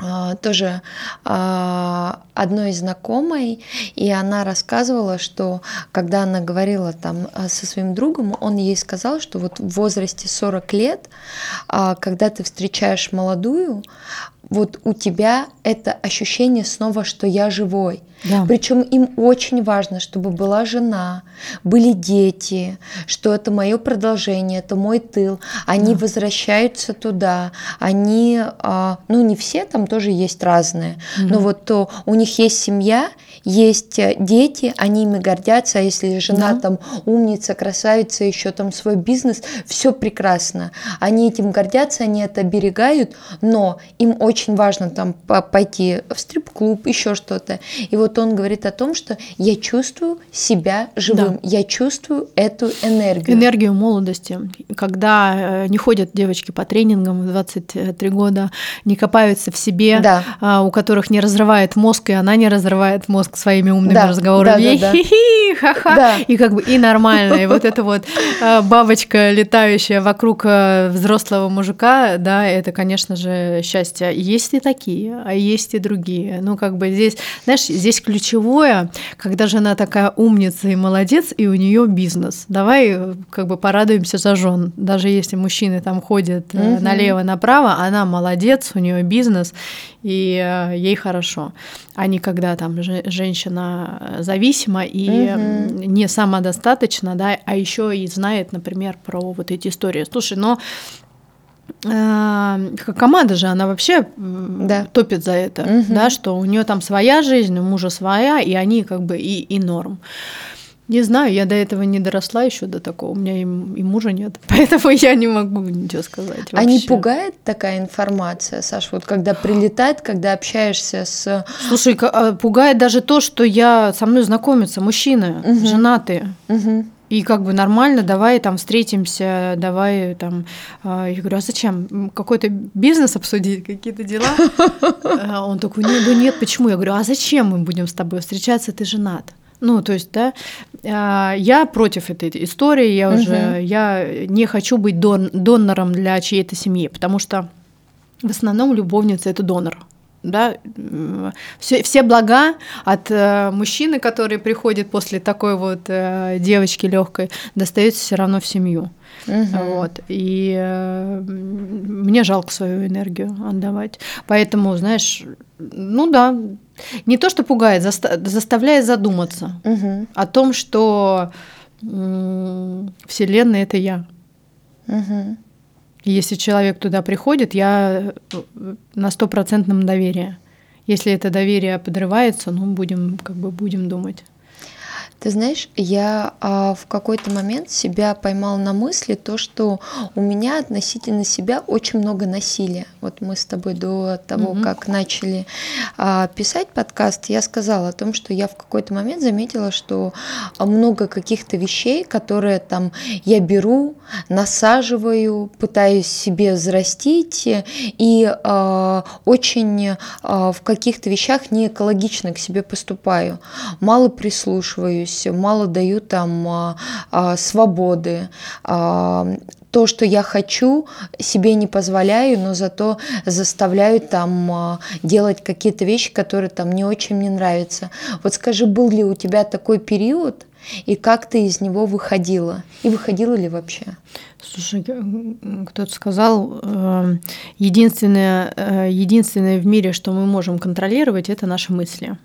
а, тоже а, одной знакомой, и она рассказывала, что когда она говорила там а, со своим другом, он ей сказал, что вот в возрасте 40 лет, а, когда ты встречаешь молодую, вот у тебя это ощущение снова, что я живой. Да. Причем им очень важно, чтобы была жена, были дети, что это мое продолжение, это мой тыл. Они да. возвращаются туда, они, а, ну не все, там тоже есть разные, угу. но вот то у них есть семья, есть э, дети, они ими гордятся, а если жена да. там умница, красавица, еще там свой бизнес, все прекрасно. Они этим гордятся, они это оберегают, но им очень важно там пойти в стрип-клуб, еще что-то. И вот он говорит о том, что я чувствую себя живым, да. я чувствую эту энергию. Энергию молодости. Когда э, не ходят девочки по тренингам в 23 года, не копаются в себе, да. А, у которых не разрывает мозг, и она не разрывает мозг своими умными да, разговорами. Да, да, да. ха-ха, да. и как бы и нормально. И вот эта вот э, бабочка, летающая вокруг э, взрослого мужика, да, это, конечно же, счастье. Есть и такие, а есть и другие. Ну, как бы здесь, знаешь, здесь ключевое, когда жена такая умница и молодец, и у нее бизнес. Давай э, как бы порадуемся за жен. Даже если мужчины там ходят угу. налево-направо, она молодец, у нее бизнес, и ей хорошо. А не когда там женщина зависима и угу. не самодостаточна, да, а еще и знает, например, про вот эти истории. Слушай, но э, команда же, она вообще да. топит за это, угу. да, что у нее там своя жизнь, у мужа своя, и они как бы и, и норм. Не знаю, я до этого не доросла еще до такого. У меня и, и мужа нет, поэтому я не могу ничего сказать. Вообще. А не пугает такая информация, Саш, вот когда прилетает, когда общаешься с... Слушай, а, пугает даже то, что я со мной знакомятся мужчины, угу. женатые. Угу. И как бы нормально, давай там встретимся, давай там. А, я говорю, а зачем? Какой-то бизнес обсудить, какие-то дела? А он такой, нет, ну нет, почему? Я говорю, а зачем мы будем с тобой встречаться, ты женат? Ну, то есть, да, а, я против этой истории, я уже, угу. я не хочу быть дон, донором для чьей-то семьи, потому что в основном любовница это донор. Да, все, все блага от э, мужчины, который приходит после такой вот э, девочки легкой, достаются все равно в семью. Угу. Вот. И э, мне жалко свою энергию отдавать. Поэтому, знаешь, ну да, не то, что пугает, заста- заставляет задуматься угу. о том, что э, Вселенная это я. Угу. Если человек туда приходит, я э, на стопроцентном доверии. Если это доверие подрывается, ну будем как бы будем думать. Ты знаешь, я а, в какой-то момент себя поймал на мысли то, что у меня относительно себя очень много насилия. Вот мы с тобой до того, mm-hmm. как начали а, писать подкаст, я сказала о том, что я в какой-то момент заметила, что много каких-то вещей, которые там я беру, насаживаю, пытаюсь себе взрастить и а, очень а, в каких-то вещах не экологично к себе поступаю, мало прислушиваюсь есть мало даю там а, а, свободы, а, то, что я хочу, себе не позволяю, но зато заставляю там делать какие-то вещи, которые там не очень мне нравятся. Вот скажи, был ли у тебя такой период, и как ты из него выходила? И выходила ли вообще? Слушай, кто-то сказал, э, единственное, э, единственное в мире, что мы можем контролировать, это наши мысли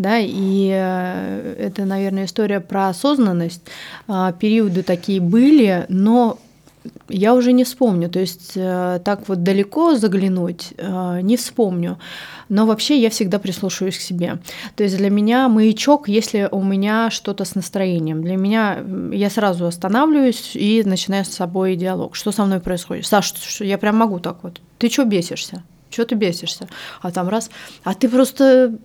да, и э, это, наверное, история про осознанность. А, периоды такие были, но я уже не вспомню, то есть э, так вот далеко заглянуть э, не вспомню. Но вообще я всегда прислушиваюсь к себе. То есть для меня маячок, если у меня что-то с настроением. Для меня я сразу останавливаюсь и начинаю с собой диалог. Что со мной происходит? Саш, я прям могу так вот. Ты что бесишься? Что ты бесишься? А там раз, а ты просто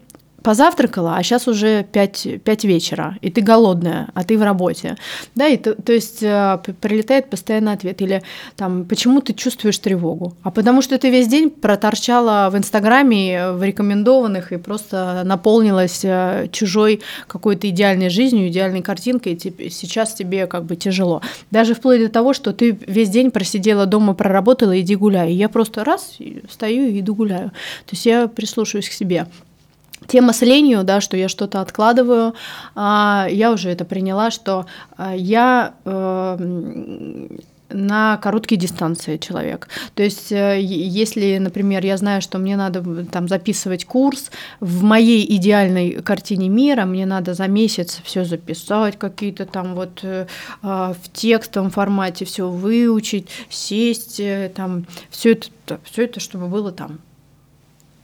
позавтракала, а сейчас уже 5, 5 вечера, и ты голодная, а ты в работе. Да, и то, то есть э, прилетает постоянно ответ. Или там, почему ты чувствуешь тревогу? А потому что ты весь день проторчала в Инстаграме, в рекомендованных, и просто наполнилась э, чужой какой-то идеальной жизнью, идеальной картинкой, и сейчас тебе как бы тяжело. Даже вплоть до того, что ты весь день просидела дома, проработала, иди гуляй. И я просто раз, стою и иду гуляю. То есть я прислушиваюсь к себе. Тема с ленью, да, что я что-то откладываю, а, я уже это приняла, что а, я э, на короткие дистанции человек. То есть, э, если, например, я знаю, что мне надо там записывать курс, в моей идеальной картине мира мне надо за месяц все записать, какие-то там вот э, а, в текстовом формате все выучить, сесть, там все это, все это, чтобы было там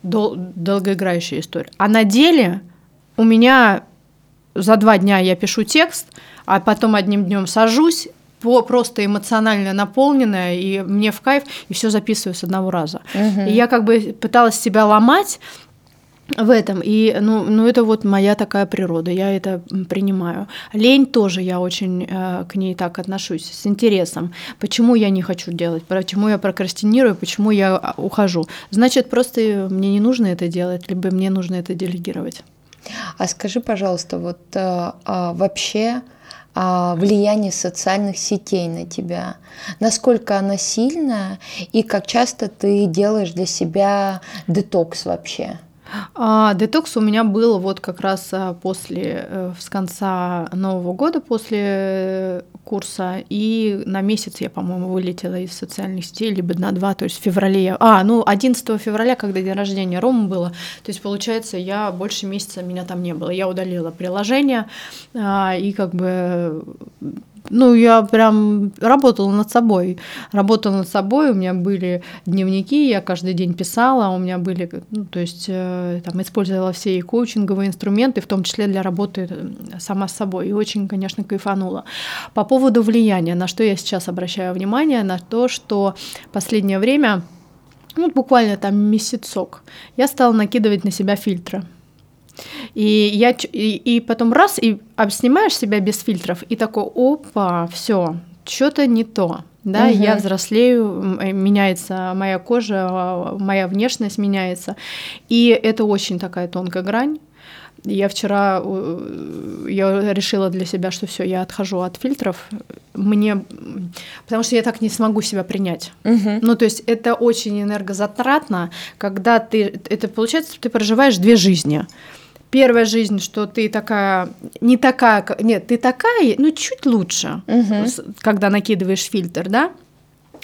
дол- долгоиграющая история. А на деле у меня за два дня я пишу текст, а потом одним днем сажусь, по, просто эмоционально наполненная, и мне в кайф, и все записываю с одного раза. Угу. И я как бы пыталась себя ломать, в этом. И ну, ну, это вот моя такая природа, я это принимаю. Лень тоже я очень э, к ней так отношусь, с интересом. Почему я не хочу делать, почему я прокрастинирую, почему я а, ухожу. Значит, просто мне не нужно это делать, либо мне нужно это делегировать. А скажи, пожалуйста, вот а, а, вообще а, влияние социальных сетей на тебя, насколько она сильная и как часто ты делаешь для себя детокс вообще? А, детокс у меня был вот как раз а, после, э, с конца Нового года, после курса, и на месяц я, по-моему, вылетела из социальных сетей, либо на два, то есть в феврале. Я... А, ну, 11 февраля, когда день рождения Ромы было, то есть, получается, я больше месяца, меня там не было. Я удалила приложение, а, и как бы ну, я прям работала над собой. Работала над собой, у меня были дневники, я каждый день писала, у меня были, ну, то есть э, там использовала все коучинговые инструменты, в том числе для работы э, сама с собой, и очень, конечно, кайфанула. По поводу влияния, на что я сейчас обращаю внимание, на то, что последнее время, ну, буквально там месяцок, я стала накидывать на себя фильтры. И я и, и потом раз и обснимаешь себя без фильтров и такой, опа, все, что-то не то. Да, угу. я взрослею, э, меняется моя кожа, моя внешность меняется. И это очень такая тонкая грань. Я вчера я решила для себя, что все, я отхожу от фильтров. Мне, потому что я так не смогу себя принять. Угу. Ну, то есть это очень энергозатратно, когда ты, это получается, ты проживаешь две жизни первая жизнь, что ты такая, не такая, нет, ты такая, ну чуть лучше, угу. когда накидываешь фильтр, да?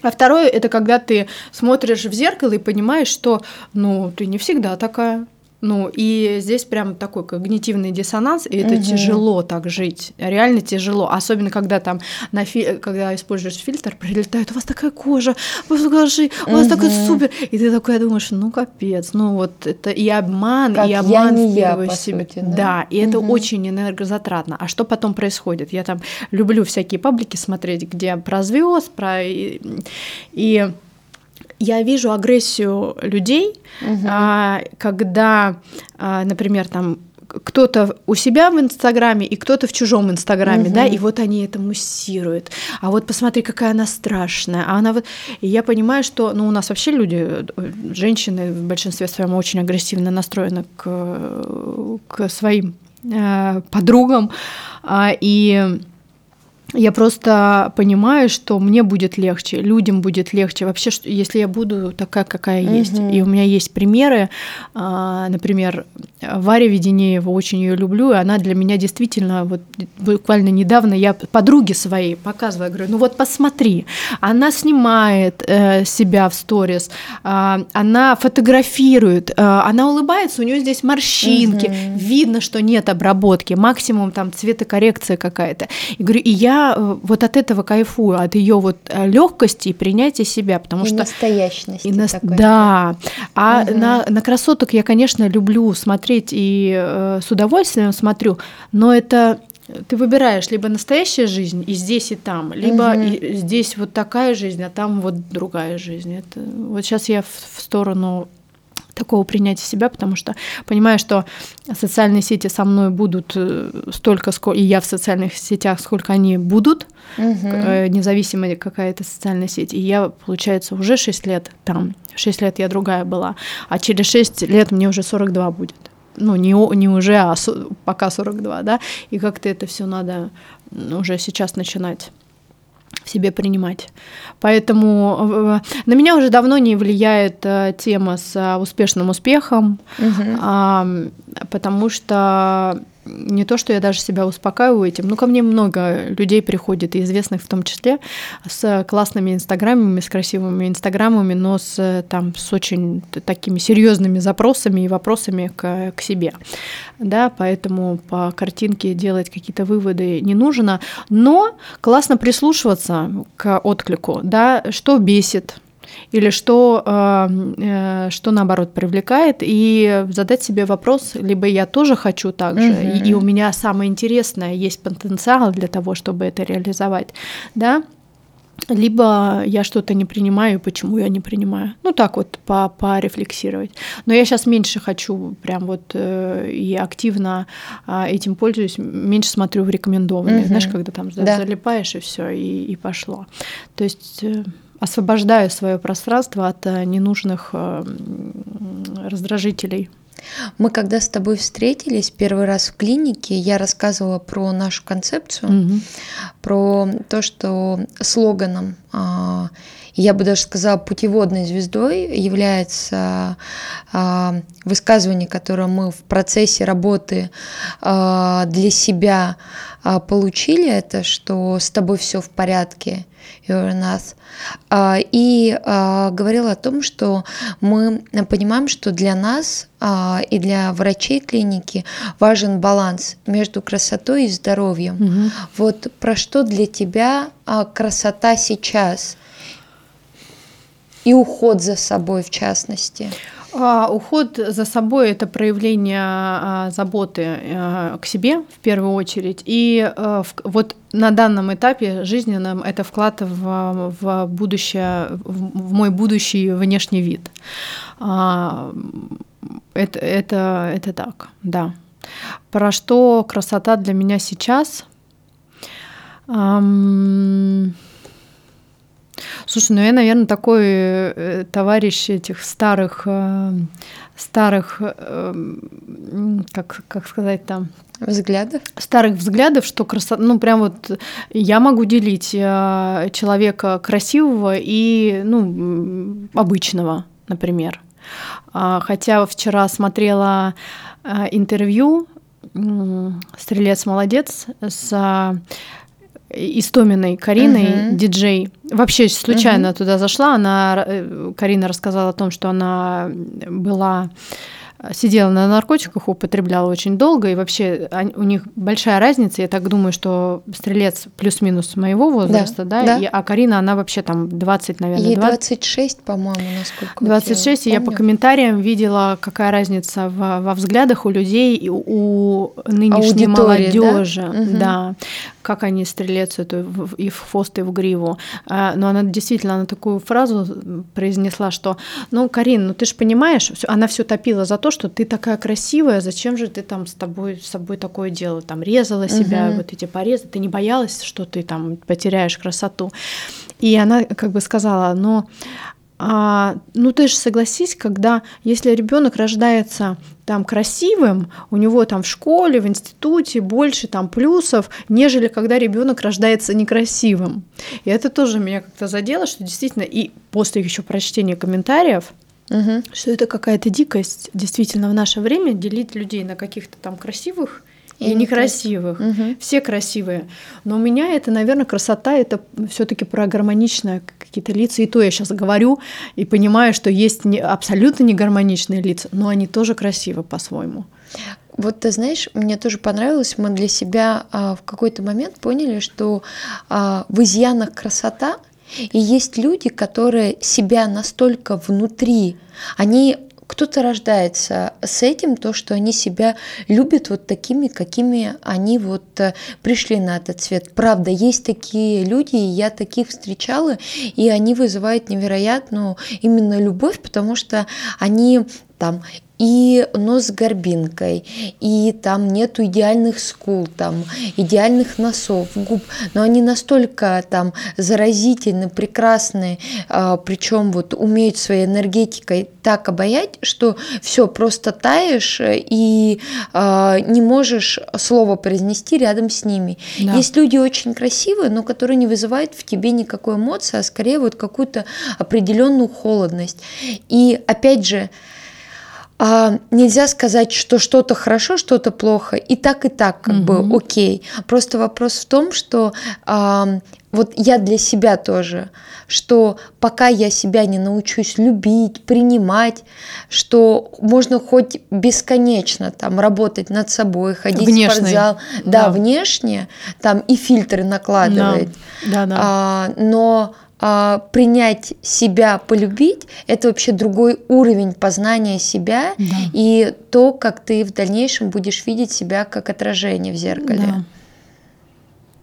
А второе это когда ты смотришь в зеркало и понимаешь, что, ну, ты не всегда такая. Ну, и здесь прям такой когнитивный диссонанс, и это угу. тяжело так жить, реально тяжело, особенно когда там, на фи... когда используешь фильтр, прилетает, у вас такая кожа, покажи, у вас угу. такой супер, и ты такой думаешь, ну капец, ну вот это и обман, как и обман я не я, по себе. Сути, да? да, и угу. это очень энергозатратно. А что потом происходит? Я там люблю всякие паблики смотреть, где про звезд, про и я вижу агрессию людей, угу. а, когда, а, например, там кто-то у себя в Инстаграме и кто-то в чужом Инстаграме, угу. да, и вот они это муссируют. А вот посмотри, какая она страшная. А она вот, и я понимаю, что, ну, у нас вообще люди, женщины в большинстве своем очень агрессивно настроены к, к своим э, подругам, э, и я просто понимаю, что мне будет легче, людям будет легче. Вообще, если я буду такая, какая угу. есть. И у меня есть примеры. А, например, Варя Веденеева, очень ее люблю, и она для меня действительно, вот буквально недавно я подруге своей показываю, говорю, ну вот посмотри, она снимает э, себя в сторис, э, она фотографирует, э, она улыбается, у нее здесь морщинки, угу. видно, что нет обработки, максимум там цветокоррекция какая-то. И говорю, и я Э, вот от этого кайфую, от ее вот э, легкости и принятия себя, потому и что настоящности. И на... такой. Да. А угу. на, на красоток я, конечно, люблю смотреть и э, с удовольствием смотрю, но это ты выбираешь либо настоящая жизнь и здесь и там, либо угу. и здесь вот такая жизнь, а там вот другая жизнь. Это вот сейчас я в, в сторону такого принятия себя, потому что понимаю, что социальные сети со мной будут э, столько, сколько и я в социальных сетях, сколько они будут, угу. независимо какая это социальная сеть. И я, получается, уже 6 лет там, 6 лет я другая была, а через 6 лет мне уже 42 будет. Ну, не, не уже, а пока 42, да, и как-то это все надо уже сейчас начинать в себе принимать. Поэтому э, на меня уже давно не влияет э, тема с э, успешным успехом, угу. потому что не то, что я даже себя успокаиваю этим, ну, ко мне много людей приходит, и известных в том числе, с классными инстаграмами, с красивыми инстаграмами, но с, там, с очень такими серьезными запросами и вопросами к, к себе. Да, поэтому по картинке делать какие-то выводы не нужно, но классно прислушиваться к отклику, да, что бесит, или что, э, э, что наоборот привлекает, и задать себе вопрос, либо я тоже хочу так же, угу. и, и у меня самое интересное, есть потенциал для того, чтобы это реализовать, да, либо я что-то не принимаю, почему я не принимаю. Ну так вот, по порефлексировать. Но я сейчас меньше хочу прям вот э, и активно э, этим пользуюсь, меньше смотрю в рекомендованные. Угу. Знаешь, когда там да. залипаешь и все, и, и пошло. То есть... Э, освобождаю свое пространство от э, ненужных э, раздражителей. Мы когда с тобой встретились первый раз в клинике, я рассказывала про нашу концепцию, угу. про то, что слоганом а, я бы даже сказала, путеводной звездой является э, высказывание, которое мы в процессе работы э, для себя э, получили, это что с тобой все в порядке, you're enough. И говорила о том, что мы понимаем, что для нас и для врачей клиники важен баланс между красотой и здоровьем. Угу. Вот про что для тебя красота сейчас? И уход за собой в частности? А, уход за собой это проявление а, заботы а, к себе в первую очередь. И вот на данном этапе жизненном это вклад в, в будущее, в, мой будущий внешний вид. Это, это, это так, да. Про что красота для меня сейчас? Слушай, ну я, наверное, такой э, товарищ этих старых, э, старых, э, как, как сказать там, взглядов? Старых взглядов, что красота, ну прям вот я могу делить э, человека красивого и, ну, обычного, например. А, хотя вчера смотрела э, интервью «Стрелец молодец» с Истоминой Кариной, uh-huh. диджей. Вообще случайно uh-huh. туда зашла. Она, э, Карина рассказала о том, что она была сидела на наркотиках, употребляла очень долго, и вообще у них большая разница. Я так думаю, что стрелец плюс-минус моего возраста, да, да, да. И, а Карина, она вообще там 20, наверное, Ей 20... 26, по-моему, насколько 26, я и я по комментариям видела, какая разница в, во взглядах у людей и у нынешней молодежи, да? Угу. да, как они стрелец эту и в хвост, и в гриву. А, но она действительно, она такую фразу произнесла, что, ну, Карин, ну ты же понимаешь, она все топила за то, что ты такая красивая, зачем же ты там с тобой, с собой такое делала, там резала себя, угу. вот эти порезы, ты не боялась, что ты там потеряешь красоту. И она как бы сказала, но а, ну ты же согласись, когда если ребенок рождается там красивым, у него там в школе, в институте больше там плюсов, нежели когда ребенок рождается некрасивым. И это тоже меня как-то задело, что действительно и после еще прочтения комментариев, угу. что это какая-то дикость действительно в наше время делить людей на каких-то там красивых и, и некрасивых. Угу. Все красивые. Но у меня это, наверное, красота это все-таки про гармоничное какие-то лица. И то я сейчас говорю и понимаю, что есть не, абсолютно негармоничные лица, но они тоже красивы по-своему. Вот ты знаешь, мне тоже понравилось, мы для себя а, в какой-то момент поняли, что а, в изъянах красота, и есть люди, которые себя настолько внутри, они кто-то рождается с этим, то, что они себя любят вот такими, какими они вот э, пришли на этот свет. Правда, есть такие люди, я таких встречала, и они вызывают невероятную именно любовь, потому что они там и нос с горбинкой, и там нету идеальных скул, там идеальных носов, губ, но они настолько там заразительны, прекрасны, а, причем вот умеют своей энергетикой так обаять, что все просто таешь и а, не можешь слово произнести рядом с ними. Да. Есть люди очень красивые, но которые не вызывают в тебе никакой эмоции, а скорее вот какую-то определенную холодность. И опять же, а, нельзя сказать, что что-то хорошо, что-то плохо, и так и так как угу. бы окей. Просто вопрос в том, что а, вот я для себя тоже, что пока я себя не научусь любить, принимать, что можно хоть бесконечно там работать над собой, ходить внешне. в спортзал, да, да, внешне, там и фильтры накладывать, да. Да, да. А, но а, принять себя, полюбить, это вообще другой уровень познания себя да. и то, как ты в дальнейшем будешь видеть себя как отражение в зеркале. Да.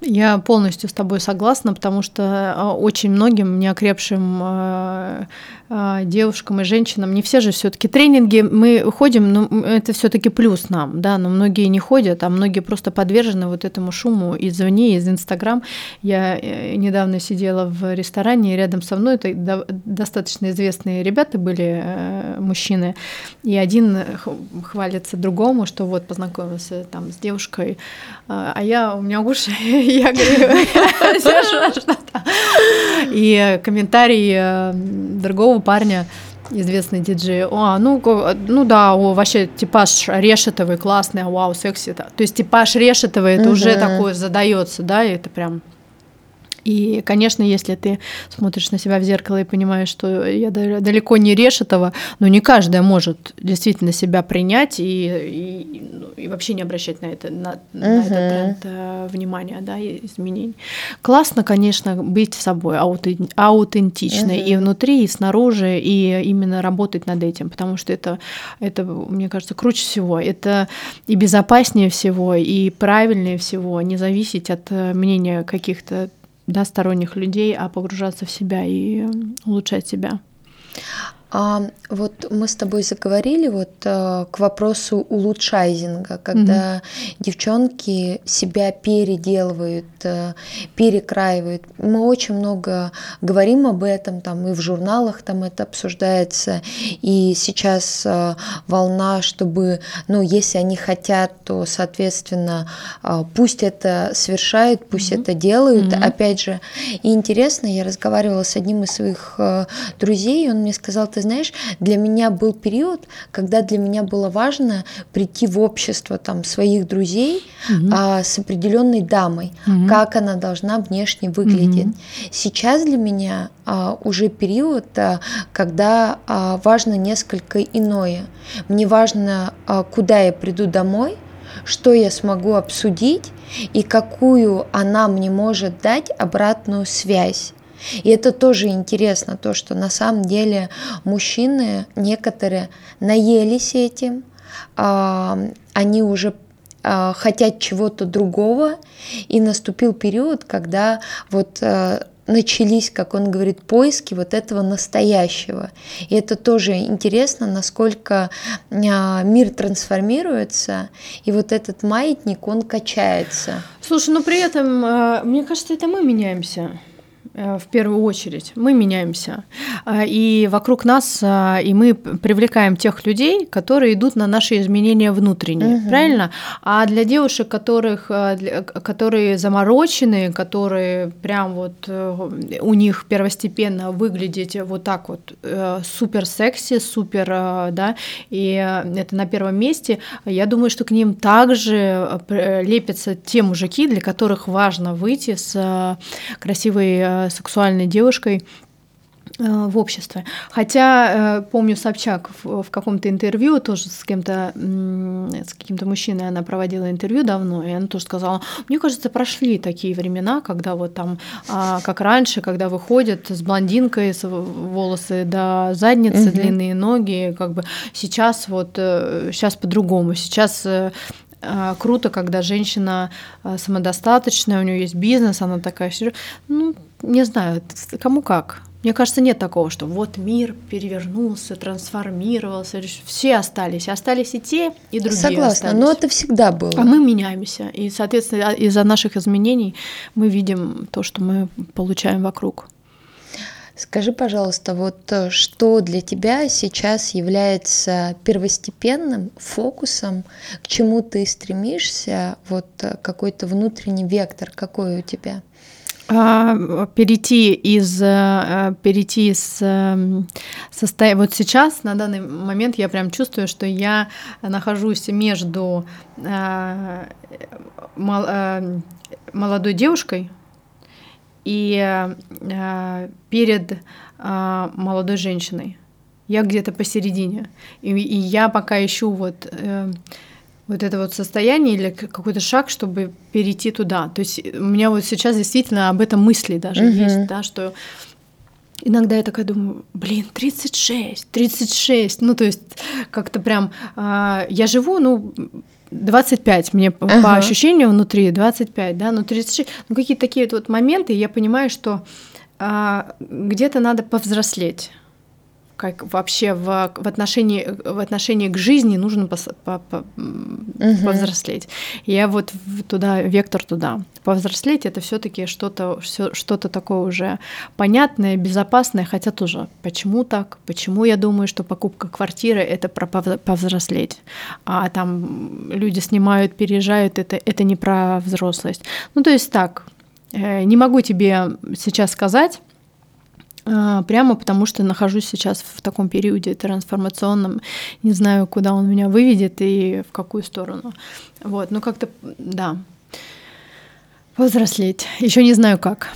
Я полностью с тобой согласна, потому что а, очень многим неокрепшим а, а, девушкам и женщинам, не все же все-таки тренинги мы ходим, но это все-таки плюс нам, да, но многие не ходят, а многие просто подвержены вот этому шуму извне, из Инстаграм. Я э, недавно сидела в ресторане, и рядом со мной это достаточно известные ребята были, э, мужчины, и один хвалится другому, что вот познакомился там с девушкой, а я, у меня уши, я говорю, что-то. И комментарий э, другого парня, известный диджей, о, ну, ну да, о, вообще типаж решетовый, классный, вау, секси. То есть типаж решетовый, это уже такое задается, да, и это прям и, конечно, если ты смотришь на себя в зеркало и понимаешь, что я далеко не решетова, но не каждая может действительно себя принять и, и, ну, и вообще не обращать на, это, на, uh-huh. на этот тренд э, внимания, да, изменений. Классно, конечно, быть собой, аутен, аутентичной uh-huh. и внутри, и снаружи, и именно работать над этим, потому что это, это, мне кажется, круче всего. Это и безопаснее всего, и правильнее всего, не зависеть от э, мнения каких-то да, сторонних людей, а погружаться в себя и улучшать себя. А вот мы с тобой заговорили вот э, к вопросу улучшайзинга, когда угу. девчонки себя переделывают, э, перекраивают. Мы очень много говорим об этом, там и в журналах там это обсуждается, и сейчас э, волна, чтобы, ну, если они хотят, то, соответственно, э, пусть это совершают, пусть угу. это делают. Угу. Опять же, и интересно, я разговаривала с одним из своих э, друзей, и он мне сказал, ты знаешь, для меня был период, когда для меня было важно прийти в общество там своих друзей угу. а, с определенной дамой, угу. как она должна внешне выглядеть. Угу. Сейчас для меня а, уже период, а, когда а, важно несколько иное. Мне важно, а, куда я приду домой, что я смогу обсудить и какую она мне может дать обратную связь. И это тоже интересно, то, что на самом деле мужчины некоторые наелись этим, а, они уже а, хотят чего-то другого, и наступил период, когда вот а, начались, как он говорит, поиски вот этого настоящего. И это тоже интересно, насколько мир трансформируется, и вот этот маятник, он качается. Слушай, но при этом, мне кажется, это мы меняемся. Э, в первую очередь. Мы меняемся. А, и вокруг нас, а, и мы привлекаем тех людей, которые идут на наши изменения внутренние. Угу. Правильно? А для девушек, которых, которые заморочены, которые прям вот э, у них первостепенно выглядеть вот так вот э, супер секси, супер, да, и это на первом месте, я думаю, что к ним также лепятся те мужики, для которых важно выйти с красивой сексуальной девушкой э, в обществе. Хотя, э, помню, Собчак в, каком-то интервью тоже с кем-то, с каким-то мужчиной она проводила интервью давно, и она тоже сказала, мне кажется, прошли такие времена, когда вот там, а, как раньше, когда выходят с блондинкой, с волосы до задницы, угу. длинные ноги, как бы сейчас вот, сейчас э, по-другому, сейчас круто, когда женщина самодостаточная, у нее есть бизнес, она такая, ну, не знаю, кому как. Мне кажется, нет такого, что вот мир перевернулся, трансформировался, все остались, остались и те, и другие. Согласна, остались. но это всегда было. А мы меняемся, и, соответственно, из-за наших изменений мы видим то, что мы получаем вокруг. Скажи, пожалуйста, вот э, что для тебя сейчас является первостепенным фокусом, к чему ты стремишься, вот э, какой-то внутренний вектор, какой у тебя? А, перейти из э, перейти с эм, состояния вот сейчас на данный момент я прям чувствую, что я нахожусь между э, э, молодой девушкой и перед молодой женщиной. Я где-то посередине. И я пока ищу вот вот это вот состояние или какой-то шаг, чтобы перейти туда. То есть у меня вот сейчас действительно об этом мысли даже угу. есть, да, что иногда я такая думаю, блин, 36, 36, ну то есть как-то прям, э, я живу, ну, 25, мне ага. по ощущению внутри 25, да, ну 36, ну какие-то такие вот моменты, и я понимаю, что э, где-то надо повзрослеть как вообще в, в, отношении, в отношении к жизни нужно пос, по, по, угу. повзрослеть. Я вот туда, вектор туда. Повзрослеть это все-таки что-то что-то такое уже понятное, безопасное, хотя тоже почему так, почему я думаю, что покупка квартиры это про повзрослеть, а там люди снимают, переезжают, это, это не про взрослость. Ну то есть так, э, не могу тебе сейчас сказать, прямо потому что нахожусь сейчас в таком периоде трансформационном, не знаю, куда он меня выведет и в какую сторону. Вот, ну как-то, да, повзрослеть. Еще не знаю как.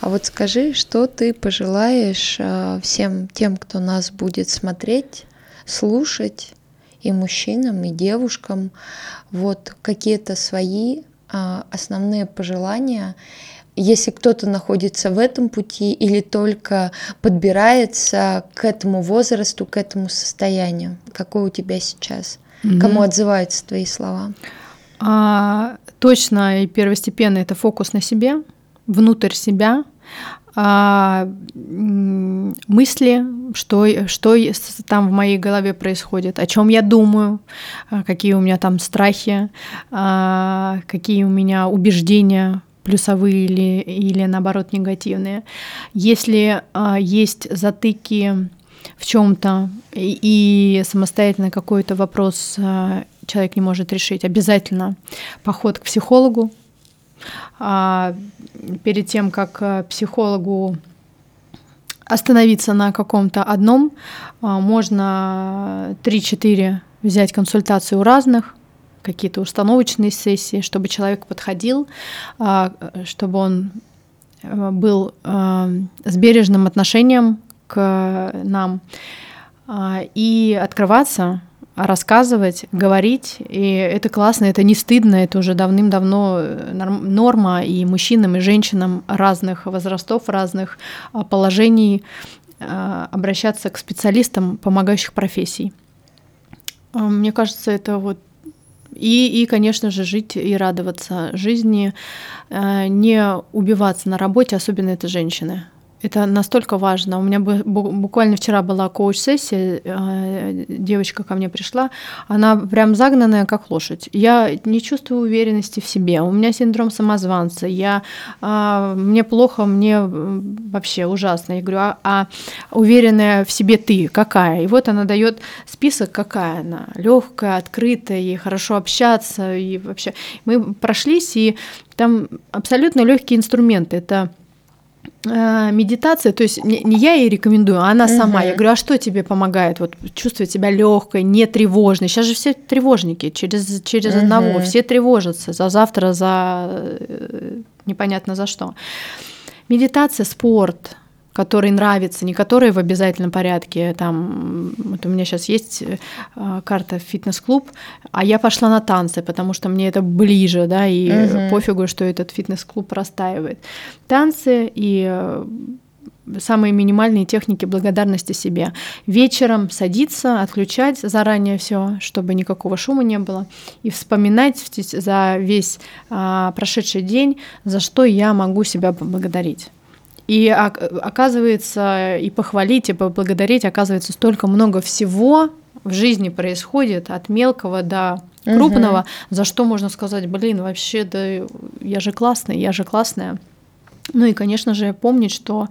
А вот скажи, что ты пожелаешь а, всем тем, кто нас будет смотреть, слушать, и мужчинам, и девушкам, вот какие-то свои а, основные пожелания если кто-то находится в этом пути или только подбирается к этому возрасту, к этому состоянию? Какой у тебя сейчас? Mm-hmm. Кому отзываются твои слова? А, точно и первостепенно это фокус на себе, внутрь себя, а, мысли, что, что там в моей голове происходит, о чем я думаю, а, какие у меня там страхи, а, какие у меня убеждения, плюсовые или, или наоборот негативные. Если а, есть затыки в чем-то и, и самостоятельно какой-то вопрос а, человек не может решить, обязательно поход к психологу. А, перед тем, как а, психологу остановиться на каком-то одном. А, можно 3-4 взять консультацию у разных, какие-то установочные сессии, чтобы человек подходил, а, чтобы он э, был э, с бережным отношением к нам а, и открываться рассказывать, говорить, и это классно, это не стыдно, это уже давным-давно э, норма и мужчинам, и женщинам разных возрастов, разных а, положений обращаться к специалистам помогающих профессий. Мне кажется, это вот и, и, конечно же, жить и радоваться жизни, не убиваться на работе, особенно это женщины. Это настолько важно. У меня буквально вчера была коуч-сессия, э, девочка ко мне пришла, она прям загнанная, как лошадь. Я не чувствую уверенности в себе, у меня синдром самозванца, я, а, мне плохо, мне вообще ужасно. Я говорю, а, а уверенная в себе ты какая? И вот она дает список, какая она, легкая, открытая, ей хорошо общаться, и вообще. Мы прошлись, и там абсолютно легкие инструменты. Это медитация, то есть не, не я ей рекомендую, а она сама. Угу. Я говорю, а что тебе помогает? Вот чувствовать себя легкой, не тревожной. Сейчас же все тревожники, через, через угу. одного, все тревожатся за завтра, за э, непонятно за что. Медитация, спорт, который нравится, не который в обязательном порядке. Там, вот у меня сейчас есть э, карта фитнес-клуб, а я пошла на танцы, потому что мне это ближе, да, и угу. пофигу, что этот фитнес-клуб простаивает. Танцы и э, самые минимальные техники благодарности себе. Вечером садиться, отключать заранее все, чтобы никакого шума не было, и вспоминать за весь а, прошедший день, за что я могу себя поблагодарить. И оказывается, и похвалить, и поблагодарить, оказывается, столько много всего в жизни происходит, от мелкого до крупного, угу. за что можно сказать, блин, вообще, да я же классная, я же классная. Ну и, конечно же, помнить, что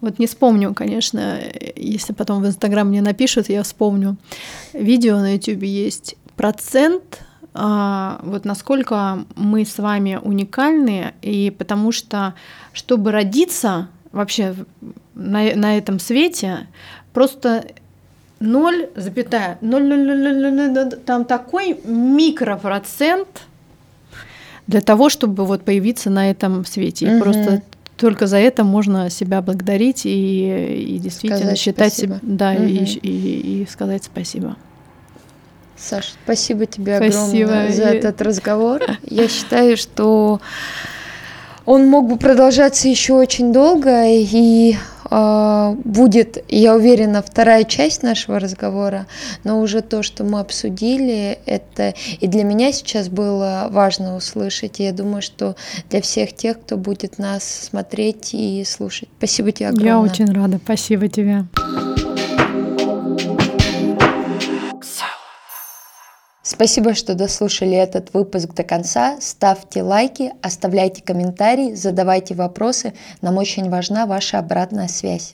вот не вспомню, конечно, если потом в Инстаграм мне напишут, я вспомню. Видео на YouTube есть процент вот насколько мы с вами уникальны, и потому что, чтобы родиться вообще на, на этом свете, просто 0, запятая, 0, 0, 0, 0, 0, 0, там такой микропроцент для того, чтобы вот появиться на этом свете. И угу. просто только за это можно себя благодарить и, и действительно сказать считать себя, да, угу. и, и, и сказать спасибо. Саша, спасибо тебе спасибо. огромное за этот разговор. Я считаю, что он мог бы продолжаться еще очень долго, и э, будет, я уверена, вторая часть нашего разговора, но уже то, что мы обсудили, это и для меня сейчас было важно услышать, и я думаю, что для всех тех, кто будет нас смотреть и слушать. Спасибо тебе огромное. Я очень рада, спасибо тебе. Спасибо, что дослушали этот выпуск до конца. Ставьте лайки, оставляйте комментарии, задавайте вопросы. Нам очень важна ваша обратная связь.